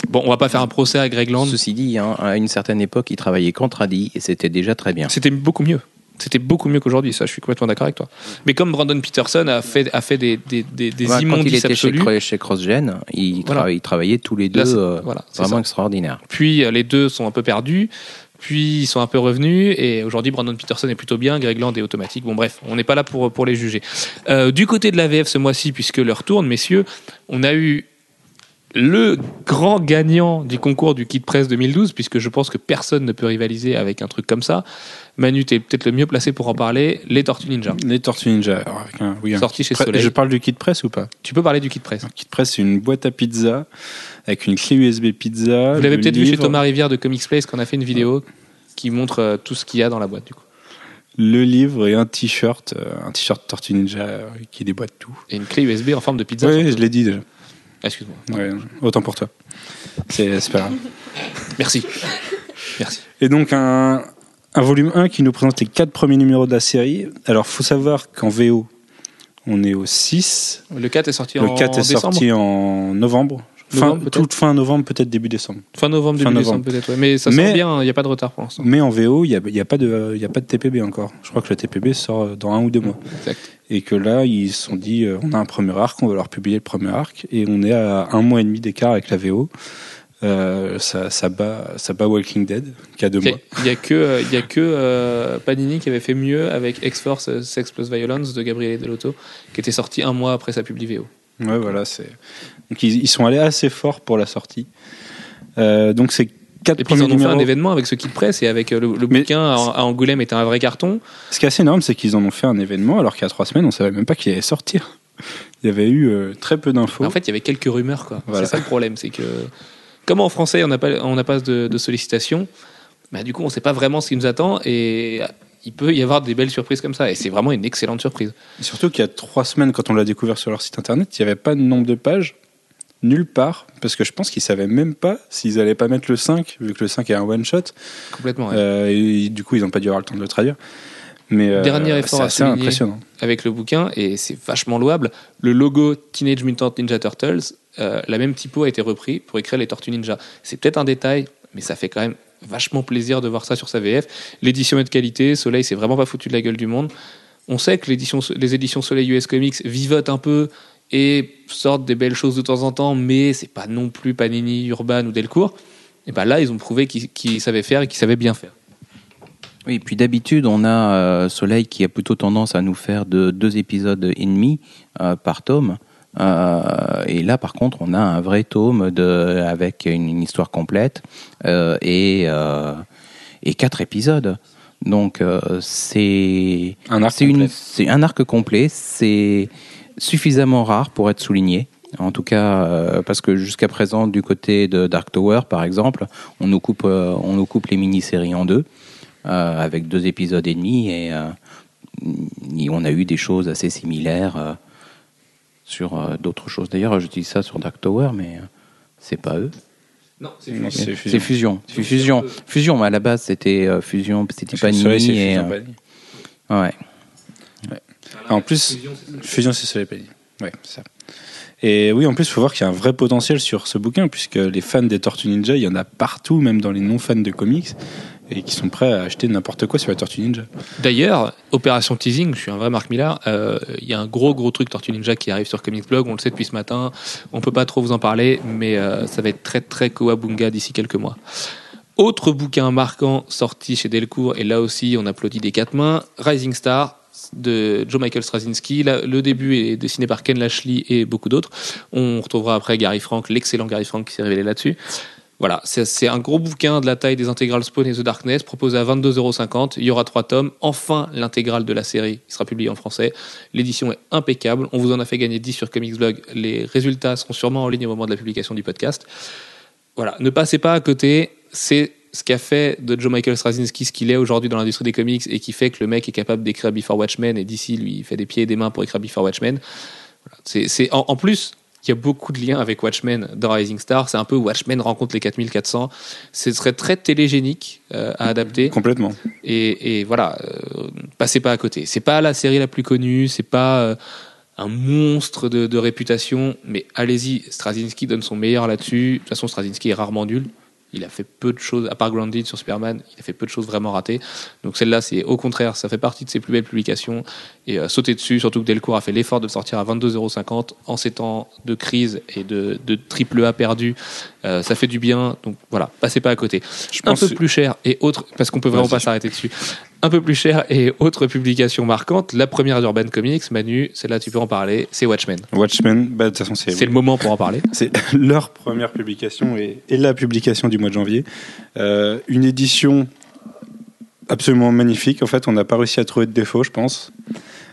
Bon, on va pas faire un procès à Greg Land. Ceci dit, hein, à une certaine époque, il travaillait qu'en tradi et c'était déjà très bien. C'était beaucoup mieux. C'était beaucoup mieux qu'aujourd'hui, ça, je suis complètement d'accord avec toi. Mais comme Brandon Peterson a fait, a fait des, des, des, des Ouais, quand il était chez, absolus, chez CrossGen, ils, Voilà. trava- ils travaillaient tous les deux Là, c'est- euh, voilà, c'est vraiment ça. extraordinaires. puis euh, les deux sont un peu perdus, puis ils sont un peu revenus, et aujourd'hui Brandon Peterson est plutôt bien, Greg Land est automatique. Bon, bref, on n'est pas là pour, pour les juger. Euh, du côté de la VF ce mois-ci, puisque l'heure tourne, messieurs, on a eu le grand gagnant du concours du Kit Press 2012, puisque je pense que personne ne peut rivaliser avec un truc comme ça. Manu, tu es peut-être le mieux placé pour en parler, les Tortues Ninja. Les Tortues Ninja. un- oui, un Sorti chez Soleil. Je parle du kit press ou pas? Tu peux parler du Kit Press. Un kit press, c'est une boîte à pizza avec une clé USB pizza. Vous l'avez peut-être vu chez Thomas Rivière de Comics Place, qu'on a fait une vidéo qui montre euh, tout ce qu'il y a dans la boîte, du coup. Le livre et un t-shirt, euh, un t-shirt Tortue Ninja euh, qui déboîte tout. Et une clé USB en forme de pizza. Oui, je l'ai dit déjà. Excuse-moi. Ouais, autant pour toi. C'est pas grave. Merci. Merci. Et donc un, un volume 1 qui nous présente les quatre premiers numéros de la série. Alors faut savoir qu'en VO, on est au 6. Le 4 est sorti Le en 4 est décembre. sorti en novembre. Fin, Novembre, peut-être toute fin novembre, peut-être début décembre. Fin novembre, Fin début novembre. décembre peut-être. ouais. Mais ça sort Mais- bien, il n'y a pas de retard pour l'instant. Mais en VO, il n'y a, il y a, pas de- il y a pas de TPB encore. Je crois que le TPB sort dans un ou deux mois. Exact. Et que là, ils se sont dit, euh, on a un premier arc, on va leur publier le premier arc. Et on est à un mois et demi d'écart avec la VO. Euh, ça, ça, bat, ça bat Walking Dead, qui a deux Il mois. n'y a que, il y a que euh, Panini qui avait fait mieux avec X-Force Sex Plus Violence de Gabriele Delotto, qui était sorti un mois après sa publi VO. Ouais, voilà, c'est. Donc ils, ils sont allés assez fort pour la sortie. Euh, donc c'est quatre Et puis ils en ont fait un événement avec ce kit presse et avec euh, le, le bouquin à, à Angoulême était un vrai carton. Ce qui est assez énorme, c'est qu'ils en ont fait un événement, alors qu'il y a trois semaines, on savait même pas qu'il allait sortir. Il y avait eu euh, très peu d'infos. En fait, il y avait quelques rumeurs. quoi. Voilà. C'est ça le problème, c'est que comme en français on n'a pas, on n'a pas de, de sollicitation, bah, du coup on ne sait pas vraiment ce qui nous attend et il peut y avoir des belles surprises comme ça. Et c'est vraiment une excellente surprise. Et Surtout qu'il y a trois semaines, quand on l'a découvert sur leur site internet, il n'y avait pas de nombre de pages nulle part, parce que je pense qu'ils savaient même pas s'ils allaient pas mettre le 5, vu que le 5 est un one shot. Complètement. ouais. Euh, et du coup, ils n'ont pas dû avoir le temps de le traduire. Mais euh, Dernier effort assez impressionnant. avec le bouquin et c'est vachement louable. Le logo Teenage Mutant Ninja Turtles, euh, la même typo a été repris pour écrire les Tortues Ninja. C'est peut-être un détail, mais ça fait quand même vachement plaisir de voir ça sur sa VF. L'édition est de qualité, Soleil c'est vraiment pas foutu de la gueule du monde. On sait que les éditions Soleil US Comics vivotent un peu et sortent des belles choses de temps en temps, mais c'est pas non plus Panini, Urban ou Delcourt. Et ben là, ils ont prouvé qu'ils savaient faire et qu'ils savaient bien faire. Oui, puis d'habitude, on a euh, Soleil qui a plutôt tendance à nous faire de deux épisodes et demi euh, par tome. Euh, et là, par contre, on a un vrai tome de, avec une, une histoire complète et, et quatre épisodes. Donc, c'est Un arc une- complet. c'est un arc complet. C'est suffisamment rare pour être souligné. En tout cas, euh, parce que jusqu'à présent, du côté de Dark Tower, par exemple, on nous coupe, euh, on nous coupe les mini-séries en deux, euh, avec deux épisodes et demi, et, euh, et on a eu des choses assez similaires euh, sur euh, d'autres choses. D'ailleurs, je dis ça sur Dark Tower, mais euh, c'est pas eux. Non, c'est Fusion. Fusion. C'est Fusion. Fusion, mais à la base, c'était euh, Fusion, c'était Panini. Et, Fusion, euh, ouais. En plus, Fusion, c'est Soleil. Ouais, ça. Et oui, en plus, il faut voir qu'il y a un vrai potentiel sur ce bouquin, puisque les fans des Tortues Ninja, il y en a partout, même dans les non-fans de comics. et qui sont prêts à acheter n'importe quoi sur la Tortue Ninja. D'ailleurs, opération teasing, je suis un vrai Marc Millar. euh, Il y a un gros gros truc Tortue Ninja qui arrive sur Comics Blog. On le sait depuis ce matin. On peut pas trop vous en parler, mais euh, ça va être très très Kowabunga d'ici quelques mois. Autre bouquin marquant sorti chez Delcourt et là aussi on applaudit des quatre mains. Rising Star de Joe Michael Straczynski. Le début est dessiné par Ken Lashley et beaucoup d'autres. On retrouvera après Gary Frank, l'excellent Gary Frank qui s'est révélé là-dessus. Voilà, c'est un gros bouquin de la taille des intégrales Spawn et The Darkness, proposé à 22,50€. Il y aura trois tomes. Enfin, l'intégrale de la série sera publiée en français. L'édition est impeccable. On vous en a fait gagner 10 sur Comics Blog. Les résultats seront sûrement en ligne au moment de la publication du podcast. Voilà, ne passez pas à côté. C'est ce qu'a fait de Joe Michael Straczynski ce qu'il est aujourd'hui dans l'industrie des comics et qui fait que le mec est capable d'écrire Before Watchmen et d'ici lui il fait des pieds et des mains pour écrire Before Watchmen. Voilà, c'est en, en plus il y a beaucoup de liens avec Watchmen dans Rising Star. C'est un peu Watchmen rencontre les 4400. Ce serait très télégénique euh, à adapter. Complètement. Et, et voilà, euh, passez pas à côté. C'est pas la série la plus connue, c'est pas euh, un monstre de, de réputation, mais allez-y. Straczynski donne son meilleur là-dessus. De toute façon, Straczynski est rarement nul. Il a fait peu de choses, à part Grounded sur Superman, il a fait peu de choses vraiment ratées. Donc celle-là, c'est au contraire, ça fait partie de ses plus belles publications. Et euh, sauter dessus, surtout que Delcourt a fait l'effort de sortir à 22,50€ en ces temps de crise et de, de triple A perdu. Euh, ça fait du bien. Donc voilà, passez pas à côté. Je Un pense peu plus cher et autre, parce qu'on peut vraiment pas s'arrêter dessus. Un peu plus cher et autre publication marquante. La première d'Urban Comics, Manu, celle-là tu peux en parler, c'est Watchmen. Watchmen, bah, de toute façon, c'est C'est le moment pour en parler. C'est leur première publication et, et la publication du mois de janvier. Euh, une édition absolument magnifique. En fait, on n'a pas réussi à trouver de défaut, je pense.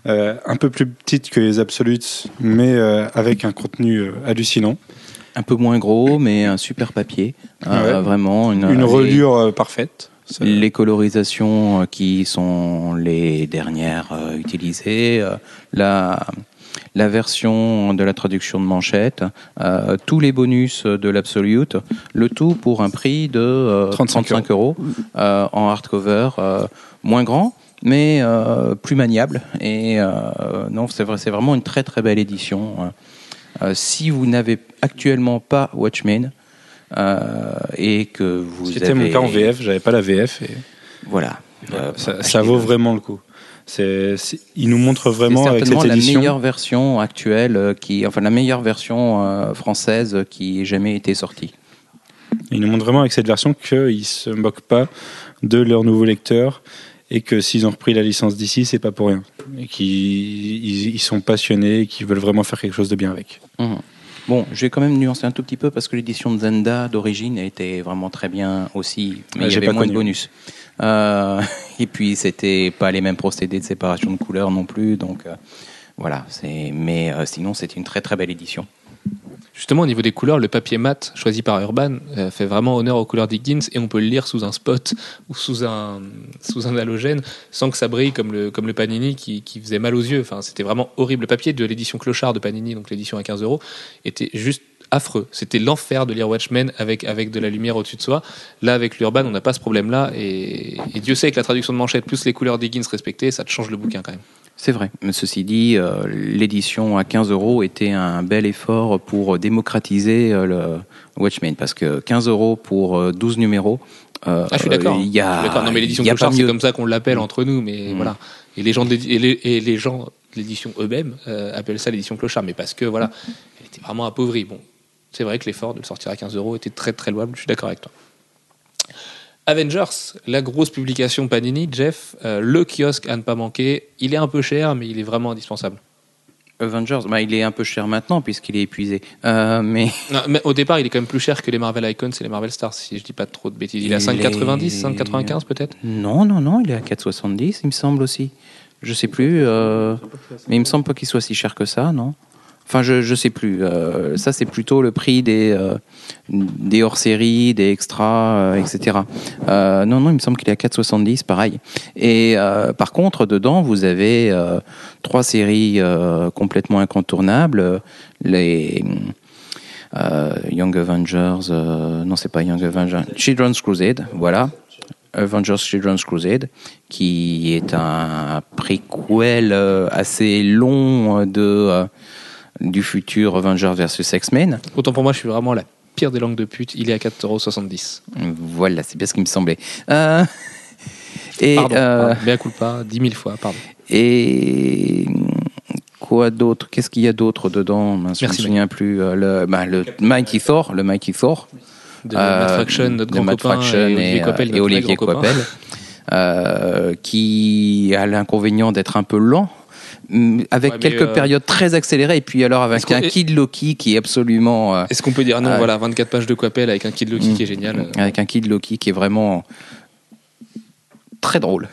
Euh, un peu plus petite que les Absolutes, mais euh, avec un contenu euh, hallucinant. Un peu moins gros, mais un super papier. Euh, Ouais. vraiment une, Une parfaite. Ça- Les colorisations euh, qui sont les dernières euh, utilisées, euh, la, la version de la traduction de manchette, euh, tous les bonus de l'Absolute, le tout pour un prix de euh, 35 35 euros euh, en hardcover, moins grand mais plus maniable. Et non, c'est vrai, c'est vraiment une très très belle édition. Si vous n'avez actuellement pas Watchmen et que vous C'était avez mon cas en VF, j'avais pas la VF et voilà. Euh, ça, vaut vraiment le coup. C'est, c'est- il nous montre C'est vraiment avec cette la édition. meilleure version actuelle, euh, qui, enfin la meilleure version euh, française qui ait jamais été sortie. Ils nous montrent vraiment avec cette version qu'ils se moquent pas de leurs nouveaux lecteurs et que s'ils ont repris la licence d'ici, c'est pas pour rien. Et qu'ils ils, ils sont passionnés et qu'ils veulent vraiment faire quelque chose de bien avec. Mhm. Bon, je vais quand même nuancer un tout petit peu parce que l'édition de Zenda d'origine était vraiment très bien aussi, mais il y avait pas moins de bonus. Euh, et puis c'était pas les mêmes procédés de séparation de couleurs non plus, donc euh, voilà. C'est, mais euh, sinon c'était une très très belle édition. Justement, au niveau des couleurs, le papier mat choisi par Urban euh, fait vraiment honneur aux couleurs d'Higgins et on peut le lire sous un spot ou sous un, sous un halogène sans que ça brille comme le, comme le Panini qui, qui faisait mal aux yeux. Enfin, c'était vraiment horrible. Le papier de l'édition Clochard de Panini, donc l'édition à 15 euros, était juste affreux. C'était l'enfer de lire Watchmen avec, avec de la lumière au-dessus de soi. Là, avec l'Urban, on n'a pas ce problème-là. Et, et Dieu sait que la traduction de manchette plus les couleurs d'Higgins respectées, ça te change le bouquin quand même. C'est vrai. Mais ceci dit, euh, l'édition à 15 euros était un bel effort pour démocratiser euh, le Watchmen parce que 15 euros pour euh, 12 numéros. euh, Ah, je suis d'accord. Il y a, Je suis d'accord. Non, mais l'édition il pas c'est comme ça qu'on l'appelle entre nous, mais Mm. voilà. Et les gens de, et les, et les gens de l'édition eux-mêmes euh, appellent ça l'édition Clochard, mais parce que voilà, elle était vraiment appauvrie. Bon, c'est vrai que l'effort de le sortir à 15 euros était très très louable. Je suis d'accord avec toi. Avengers, la grosse publication Panini, Jeff, euh, le kiosque à ne pas manquer. Il est un peu cher, mais il est vraiment indispensable. Avengers, bah, il est un peu cher maintenant puisqu'il est épuisé. Euh, mais Non, mais au départ, il est quand même plus cher que les Marvel Icons et les Marvel Stars, si je dis pas trop de bêtises. Il est à Il 5,90, est- 5,95 peut-être non, non, non, il est à 4,70, il me semble aussi. Je sais plus, euh, mais il me semble pas qu'il soit si cher que ça, non? Enfin, je je sais plus. Euh, ça, c'est plutôt le prix des euh, des hors-séries, des extras, euh, etc. Non, non, il me semble qu'il est à 4,70, pareil. Et par contre, dedans, vous avez trois séries complètement incontournables. Les Young Avengers, non, c'est pas Young Avengers, Children's Crusade, voilà. Avengers Children's Crusade, qui est un préquel assez long de, du futur Avengers versus X-Men. Autant pour moi, je suis vraiment la pire des langues de pute, il est à 4,70€. Voilà, c'est bien ce qui me semblait. Euh, et, Pardon, euh, pardon, mea culpa, 10 000 fois, pardon. et quoi d'autre? Qu'est-ce qu'il y a d'autre dedans? Je me Merci, souviens plus. euh, le, bah, le Mighty Thor, le Mighty Thor. De Euh, Matt Fraction, notre grand Matt copain, et Olivier Coppel, euh, et Olivier. Coppel, euh, qui a l'inconvénient d'être un peu lent, avec Ouais, mais, quelques euh, périodes très accélérées, et puis alors avec un Kid Loki qui est absolument... euh, Est-ce qu'on peut dire non, Ouais. voilà, 24 pages de Coppel avec un Kid Loki Mm. qui est génial. euh, avec un Kid Loki qui est vraiment très drôle.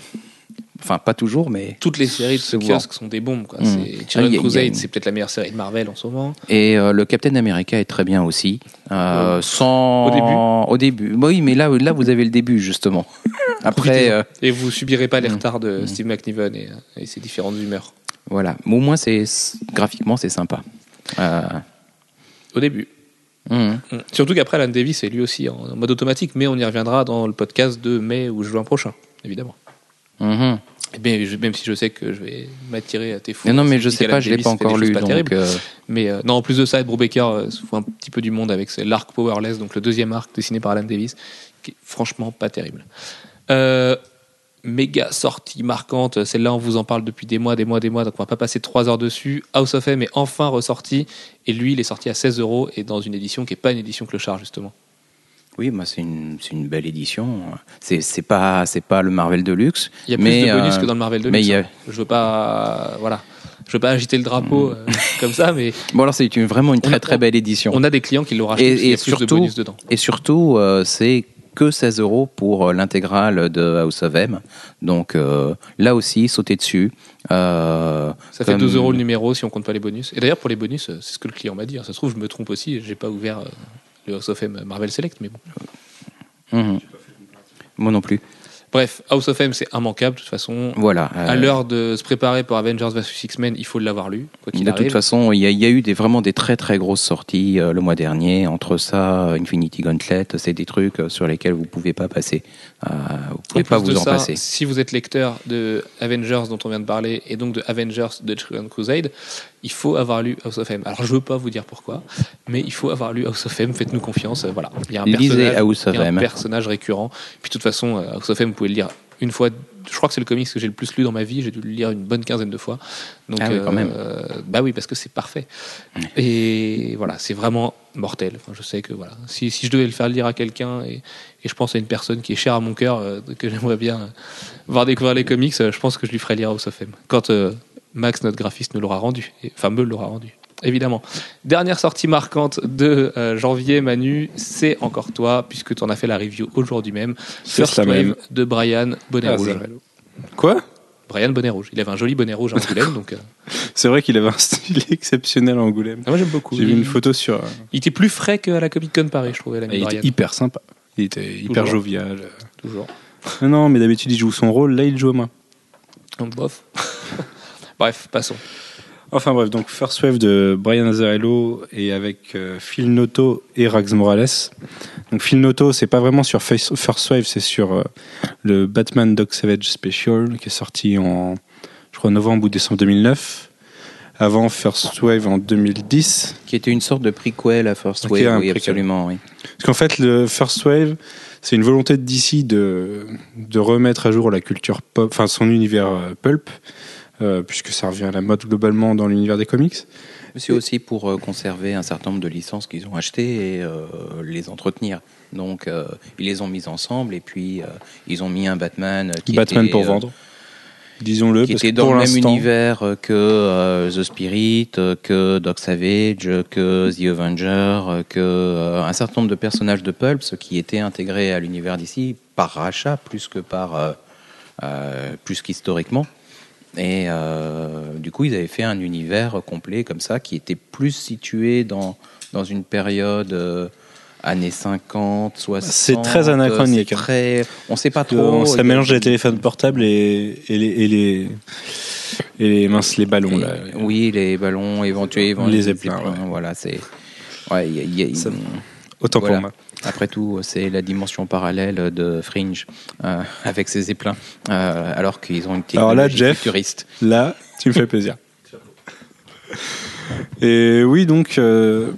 Enfin, pas toujours, mais... Toutes les séries de kiosque sont des bombes. Quoi. Mm. A Crusade, c'est peut-être la meilleure série de Marvel en ce moment. Et euh, le Captain America est très bien aussi. Euh, Euh, sans... au début Au début. Oui, mais là, là, vous avez le début, justement. Après, euh, Et vous subirez pas les Mm. retards de Mm. Steve McNiven et, et ses différentes humeurs. Voilà. Mais au moins, c'est graphiquement, c'est sympa. Euh, Au début. hum. Mm. Surtout qu'après, Alan Davis est lui aussi en, mode automatique, mais on y reviendra dans le podcast de mai ou juin prochain, évidemment. Mhm. Mais je- même si je sais que je vais m'attirer à tes fous. Mais non, mais je sais pas, je l'ai pas encore lu. pas Donc, euh, Mais euh, non, en plus de ça, Ed Brubaker euh, se fout un petit peu du monde avec l'arc Powerless, donc le deuxième arc dessiné par Alan Davis, qui est franchement pas terrible. Méga sortie marquante, celle-là on vous en parle depuis des mois, des mois, des mois, donc on va pas passer trois heures dessus. House of M est enfin ressorti, et lui il est sorti à 16 euros et dans une édition qui est pas une édition clochard justement. Oui, bah, c'est une, c'est une belle édition. C'est pas, c'est pas le Marvel Deluxe. Il y a plus mais, de bonus euh, que dans le Marvel de mais a- Je veux pas, voilà, je veux pas agiter le drapeau euh, comme ça, mais Bon, alors c'est une, vraiment une très très belle édition. on a des clients qui l'ont racheté Et- et de surtout- bonus dedans. Et surtout, euh, c'est que 16 euros pour euh, l'intégrale de House of M. Donc euh, là aussi, sautez dessus. Euh, Ça fait comme- 2 euros le numéro si on compte pas les bonus. Et d'ailleurs, pour les bonus, c'est ce que le client m'a dit. hein. Ça se trouve, je me trompe aussi. J'ai pas ouvert le House of M Marvel Select, mais bon. mhm. Moi non plus. Bref, House of M, c'est immanquable de toute façon. Voilà. À euh, l'heure de se préparer pour Avengers vs X-Men, il faut l'avoir lu, quoi qu'il De arrive. toute façon, il y, a- il y a eu des, vraiment des très très grosses sorties euh, le mois dernier. Entre ça, Infinity Gauntlet, c'est des trucs euh, sur lesquels vous pouvez pas passer. Euh, vous pouvez pas vous en ça, passer. Si vous êtes lecteur de Avengers dont on vient de parler et donc de Avengers de Children's Crusade, il faut avoir lu House of M. Alors je veux pas vous dire pourquoi, mais il faut avoir lu House of M. Faites-nous confiance. euh, Voilà, il y a un Lisez personnage, House of y a un M. personnage récurrent. Puis de toute façon, euh, House of M, vous pouvez le lire une fois. Je crois que c'est le comics que j'ai le plus lu dans ma vie. J'ai dû le lire une bonne quinzaine de fois. Donc, Ah oui, quand même. euh, bah oui, parce que c'est parfait. Et voilà, c'est vraiment mortel. Enfin, je sais que voilà, si, si je devais le faire lire à quelqu'un et, et je pense à une personne qui est chère à mon cœur, euh, que j'aimerais bien euh, voir découvrir les comics, je pense que je lui ferais lire House of M. Quand Max, notre graphiste, me l'aura rendu. Et- Enfin, me l'aura rendu. Évidemment. Dernière sortie marquante de euh, janvier, Manu, c'est encore toi, puisque tu en as fait la review aujourd'hui même. First Wave même. de Brian Bonnet Ah, Rouge. Quoi? Brian Bonnet Rouge. Il avait un joli bonnet rouge à Angoulême, donc euh, C'est vrai qu'il avait un style exceptionnel à Angoulême. ah, moi j'aime beaucoup. J'ai vu Il- une photo sur. Il était plus frais qu'à la Comic Con Paris, je trouvais, l'ami Il Brian. était hyper sympa. Il était hyper jovial. Toujours. Non, mais d'habitude il joue son rôle. Là, il joue à moi. Donc, bof. Bref, passons. Enfin bref, donc First Wave de Brian Azzarello et avec euh, Phil Noto et Rags Morales. Donc Phil Noto, c'est pas vraiment sur Face- First Wave, c'est sur euh, le Batman Dog Savage Special qui est sorti en, je crois, novembre ou décembre 2009. Avant First Wave en 2010. Qui était une sorte de prequel à First Wave, oui, prequel. absolument, oui. Parce qu'en fait, le First Wave, c'est une volonté d'ici de, de remettre à jour la culture pop, enfin son univers euh, pulp, puisque ça revient à la mode globalement dans l'univers des comics. C'est aussi pour euh, conserver un certain nombre de licences qu'ils ont achetées et euh, les entretenir. Donc, euh, ils les ont mises ensemble et puis euh, ils ont mis un Batman qui Batman était, pour euh, vendre. Disons-le, qui parce était que dans pour le même univers euh, que euh, The Spirit, euh, que Doc Savage, euh, que The Avenger, euh, que euh, un certain nombre de personnages de Pulps qui étaient intégrés à l'univers d'ici par rachat plus que par euh, euh, plus qu'historiquement. Et euh, du coup, ils avaient fait un univers complet comme ça qui était plus situé dans dans une période euh, années 50, 60. C'est très anachronique, hein. Très, on sait pas trop. ça il y a- mélange les téléphones portables et, et les et les et les minces les ballons là. Oui, les ballons éventuels, Les zeppelins, ouais. Voilà, c'est. Ouais, il y a- il y a- Ça- Autant Voilà. pour moi. Après tout, c'est la dimension parallèle de Fringe euh, avec ses zeppelins, euh, alors qu'ils ont une Alors là, technologie Jeff, futuriste. Là, tu me fais plaisir. Et oui, donc, euh,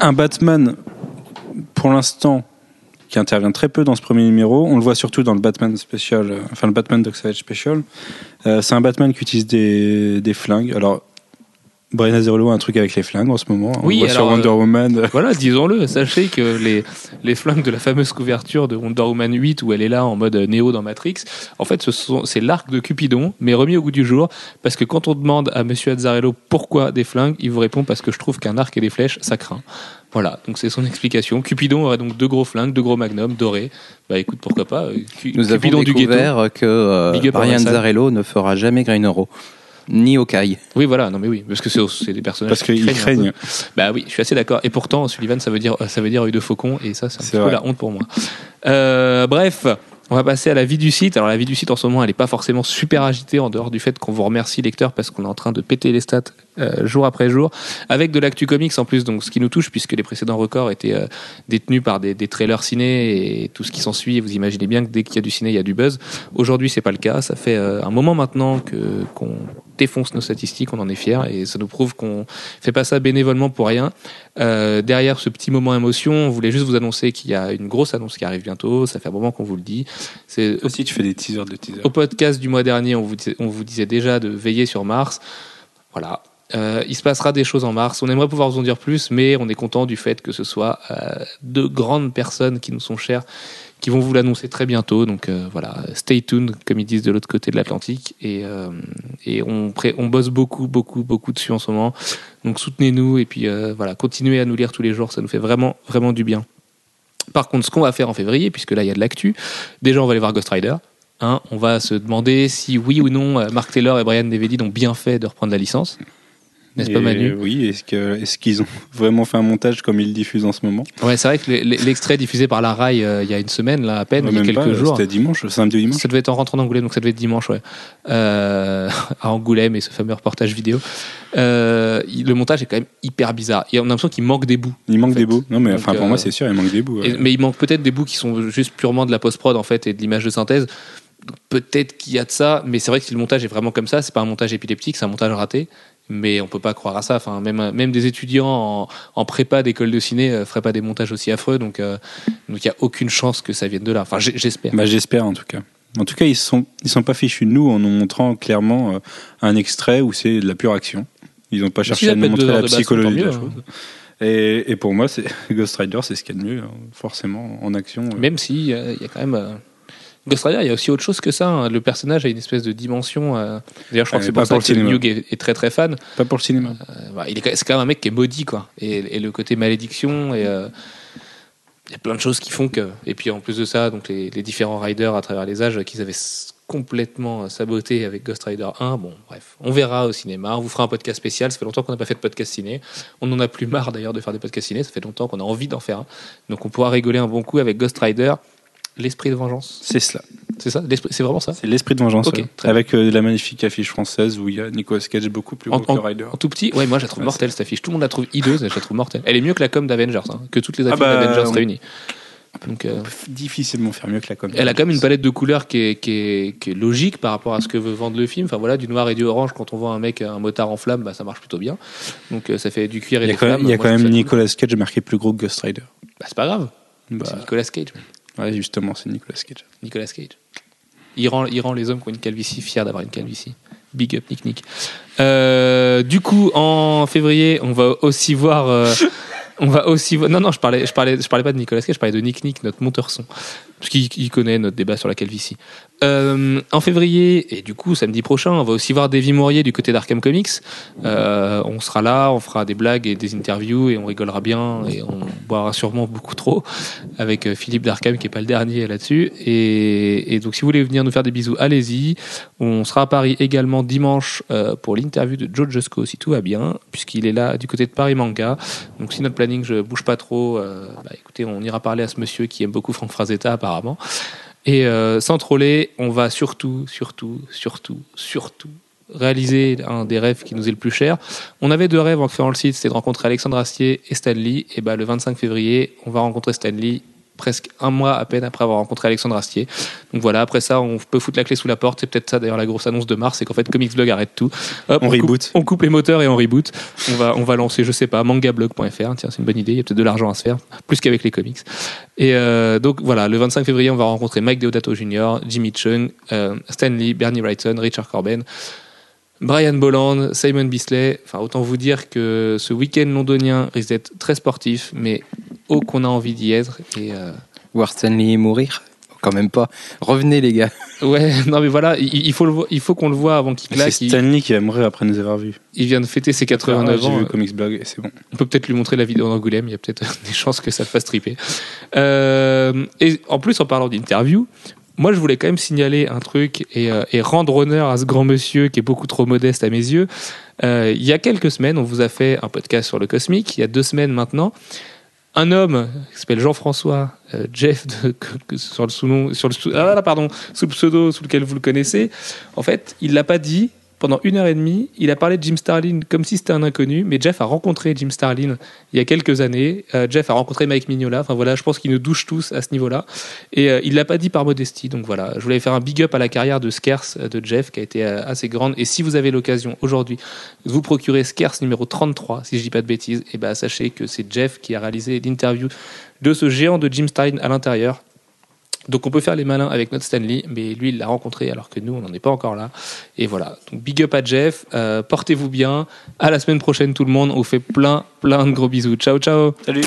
un Batman pour l'instant, qui intervient très peu dans ce premier numéro. On le voit surtout dans le Batman Special, euh, enfin le Batman Special. Euh, c'est un Batman qui utilise des, des flingues. Alors, Brian Azzarello a un truc avec les flingues en ce moment. On Oui, le voit sur Wonder euh, Woman. Voilà, disons-le, sachez que les, les flingues de la fameuse couverture de Wonder Woman 8 où elle est là en mode Néo dans Matrix, en fait, ce sont, c'est l'arc de Cupidon, mais remis au goût du jour, parce que quand on demande à Monsieur Azzarello pourquoi des flingues, il vous répond parce que je trouve qu'un arc et des flèches, ça craint. Voilà, donc c'est son explication. Cupidon aurait donc deux gros flingues, deux gros magnums dorés. Bah écoute, pourquoi pas. euh, Cu- Nous Cupidon avons du ghetto. découvert que euh, up à Brian. Zarello ne fera jamais Green Arrow, ni Hawkeye. Oui, voilà, non mais oui, parce que c'est, des personnages Parce qu'ils peu. craignent. Bah oui, je suis assez d'accord. Et pourtant, Sullivan, ça veut dire, ça veut dire œil de faucon, et ça, c'est un peu la honte pour moi. Euh, bref. On va passer à la vie du site. Alors la vie du site en ce moment, elle n'est pas forcément super agitée en dehors du fait qu'on vous remercie lecteurs parce qu'on est en train de péter les stats euh, jour après jour avec de l'actu comics en plus. Donc ce qui nous touche puisque les précédents records étaient euh, détenus par des, des trailers ciné et tout ce qui s'ensuit. Vous imaginez bien que dès qu'il y a du ciné, il y a du buzz. Aujourd'hui, c'est pas le cas. Ça fait euh, un moment maintenant que qu'on défonce nos statistiques, on en est fiers et ça nous prouve qu'on fait pas ça bénévolement pour rien. Derrière ce petit moment émotion, on voulait juste vous annoncer qu'il y a une grosse annonce qui arrive bientôt. Ça fait un moment qu'on vous le dit. C'est Aussi, tu fais des teasers de teasers. au podcast du mois dernier, on vous, disait, on vous disait déjà de veiller sur Mars. Voilà. Euh, il se passera des choses en mars. On aimerait pouvoir vous en dire plus, mais on est content du fait que ce soit euh, deux grandes personnes qui nous sont chères qui vont vous l'annoncer très bientôt. Donc euh, voilà, stay tuned, comme ils disent de l'autre côté de l'Atlantique. Et, on, bosse beaucoup, beaucoup, beaucoup dessus en ce moment. Donc soutenez-nous et puis voilà, continuez à nous lire tous les jours. Ça nous fait vraiment, vraiment du bien. Par contre, ce qu'on va faire en février, puisque là il y a de l'actu, déjà on va aller voir Ghost Rider. Hein, on va se demander si oui ou non Mark Taylor et Brian David ont bien fait de reprendre la licence. N'est-ce pas Manu? Oui, est-ce qu'ils ont vraiment fait un montage comme ils le diffusent en ce moment? Ouais, c'est vrai que le- l'extrait diffusé par la RAI euh, il y a une semaine, là à peine, il y a quelques pas, jours. C'était dimanche, samedi ou dimanche Ça devait être en rentrant d'Angoulême, donc ça devait être dimanche, ouais. Euh, à Angoulême et ce fameux reportage vidéo. Euh, le montage est quand même hyper bizarre. Et on a l'impression qu'il manque des bouts. Il manque fait. des bouts. Non, mais Donc, enfin, pour moi, c'est sûr, il manque des bouts. ouais. Et- mais il manque peut-être des bouts qui sont juste purement de la post-prod en fait et de l'image de synthèse. Peut-être qu'il y a de ça, mais c'est vrai que si le montage est vraiment comme ça, c'est pas un montage épileptique, c'est un montage raté. Mais on peut pas croire à ça. Enfin, même même des étudiants en, en prépa d'école de ciné euh, feraient pas des montages aussi affreux. Donc euh, donc il y a aucune chance que ça vienne de là. Enfin, j'espère. Bah, j'espère en tout cas. En tout cas, ils sont ils sont pas fichus de nous en nous montrant clairement euh, un extrait où c'est de la pure action. Ils n'ont pas Si cherché à nous montrer la psychologie de la chose. Et, et pour moi, Ghost Rider, c'est ce qu'il y a de mieux, hein, forcément en action. Même si euh, il y a quand même Ghost Rider, il y a aussi autre chose que ça. hein. Le personnage a une espèce de dimension. euh, D'ailleurs, je crois que c'est pas pour ça que le cinéma. Hugh est, est très très fan. Pas pour le cinéma. Euh, voilà, il est, c'est quand même un mec qui est maudit, quoi. Et, et le côté malédiction, et euh, il y a plein de choses qui font que. Et puis en plus de ça, donc les, les différents riders à travers les âges qu'ils avaient complètement saboté avec Ghost Rider 1. Bon, bref, on verra au cinéma. On vous fera un podcast spécial. Ça fait longtemps qu'on n'a pas fait de podcast ciné. On en a plus marre d'ailleurs de faire des podcasts ciné. Ça fait longtemps qu'on a envie d'en faire un. Donc on pourra rigoler un bon coup avec Ghost Rider. L'esprit de vengeance, C'est cela. c'est ça C'est vraiment ça C'est l'esprit de vengeance. Ouais. Avec euh, la magnifique affiche française où il y a Nicolas Cage beaucoup plus En- gros que le Rider. En tout petit, ouais, moi je la trouve Ouais, mortelle cette affiche. Tout le monde la trouve hideuse, et je la trouve mortelle. Elle est mieux que la com d'Avengers, hein, que toutes les Ah affiches bah, d'Avengers on- réunies. Donc, euh, On peut difficilement faire mieux que la com. elle a quand même une palette de couleurs qui est, qui, est, qui est logique par rapport à ce que veut vendre le film. Enfin voilà, du noir et du orange, quand on voit un mec, un motard en flamme, bah, ça marche plutôt bien. Donc euh, ça fait du cuir et Il y a des quand même, flammes. il y a quand même Nicolas Cage marqué plus gros que Ghost Rider. Bah, c'est pas grave. Bah, C'est Nicolas Cage. Ouais, justement, c'est Nicolas Cage. Nicolas Cage. Il rend, il rend les hommes qui ont une calvitie fiers d'avoir une calvitie. Big up, Nick Nick. Euh, du coup, en février, on va aussi voir. euh, on va aussi voir. Non, non, je parlais, je parlais, je parlais pas de Nicolas Cage, je parlais de Nick Nick, notre monteur son, parce qu'il il connaît notre débat sur la calvitie. Euh, en février et du coup samedi prochain, on va aussi voir Davy Mourier du côté d'Arkham Comics. Euh, on sera là, on fera des blagues et des interviews et on rigolera bien et on boira sûrement beaucoup trop avec euh, Philippe d'Arkham qui est pas le dernier là-dessus. Et, donc si vous voulez venir nous faire des bisous, allez-y. On sera à Paris également dimanche pour l'interview de Joe Jusco si tout va bien, puisqu'il est là du côté de Paris Manga. Donc si notre planning je bouge pas trop, bah, écoutez, on ira parler à ce monsieur qui aime beaucoup Franck Frazetta Et euh, sans troller, on va surtout, surtout, surtout, surtout réaliser un des rêves qui nous est le plus cher. On avait deux rêves en créant le site, c'était de rencontrer Alexandre Astier et Stanley. Et bah, le 25 février, on va rencontrer Stanley presque un mois à peine après avoir rencontré Alexandre Astier. Donc voilà, après ça, on peut foutre la clé sous la porte. C'est peut-être ça d'ailleurs la grosse annonce de mars, c'est qu'en fait Comics Blog arrête tout. On coupe- reboot. on coupe les moteurs et on reboot. On va, on va lancer, je sais pas, mangablog.fr. Tiens, c'est une bonne idée. Il y a peut-être de l'argent à se faire, plus qu'avec les comics. Et euh, donc voilà, le 25 février, on va rencontrer Mike Deodato Jr., Jimmy Chung, euh, Stan Lee, Bernie Wrightson, Richard Corben, Brian Bolland, Simon Bisley. Enfin, autant vous dire que ce week-end londonien risque d'être très sportif, mais oh qu'on a envie d'y être. Et euh, Voir Stanley mourir Quand même pas. Revenez, les gars. ouais, non mais voilà, il, il faut le il faut qu'on le voit avant qu'il C'est claque. Il, Stanley qui aimerait après nous avoir vus. il vient de fêter ses 89 J'ai ans. vu Comics Blog et c'est bon. On peut peut-être lui montrer la vidéo d'Angoulême, il y a peut-être des chances que ça le fasse triper. Euh, et en plus, en parlant d'interview, moi je voulais quand même signaler un truc et, euh, et rendre honneur à ce grand monsieur qui est beaucoup trop modeste à mes yeux. Euh, il y a quelques semaines, on vous a fait un podcast sur le cosmique, il y a deux semaines maintenant. Un homme qui s'appelle Jean-François euh, Jeff sur sur le sous- ah sous le pseudo sous lequel vous le connaissez. En fait, il l'a pas dit. Pendant une heure et demie, il a parlé de Jim Starlin comme si c'était un inconnu, mais Jeff a rencontré Jim Starlin il y a quelques années. Euh, Jeff a rencontré Mike Mignola. Enfin voilà, je pense qu'il nous douche tous à ce niveau-là. Et euh, il l'a pas dit par modestie. Donc voilà, je voulais faire un big up à la carrière de Skers euh, de Jeff qui a été euh, assez grande. Et si vous avez l'occasion aujourd'hui de vous procurer Skers numéro 33, si je dis pas de bêtises, et ben sachez que c'est Jeff qui a réalisé l'interview de ce géant de Jim Starlin à l'intérieur. Donc on peut faire les malins avec notre Stanley, mais lui il l'a rencontré alors que nous on n'en est pas encore là. Et voilà, donc big up à Jeff, euh, portez-vous bien, à la semaine prochaine tout le monde, on vous fait plein plein de gros bisous. Ciao ciao. Salut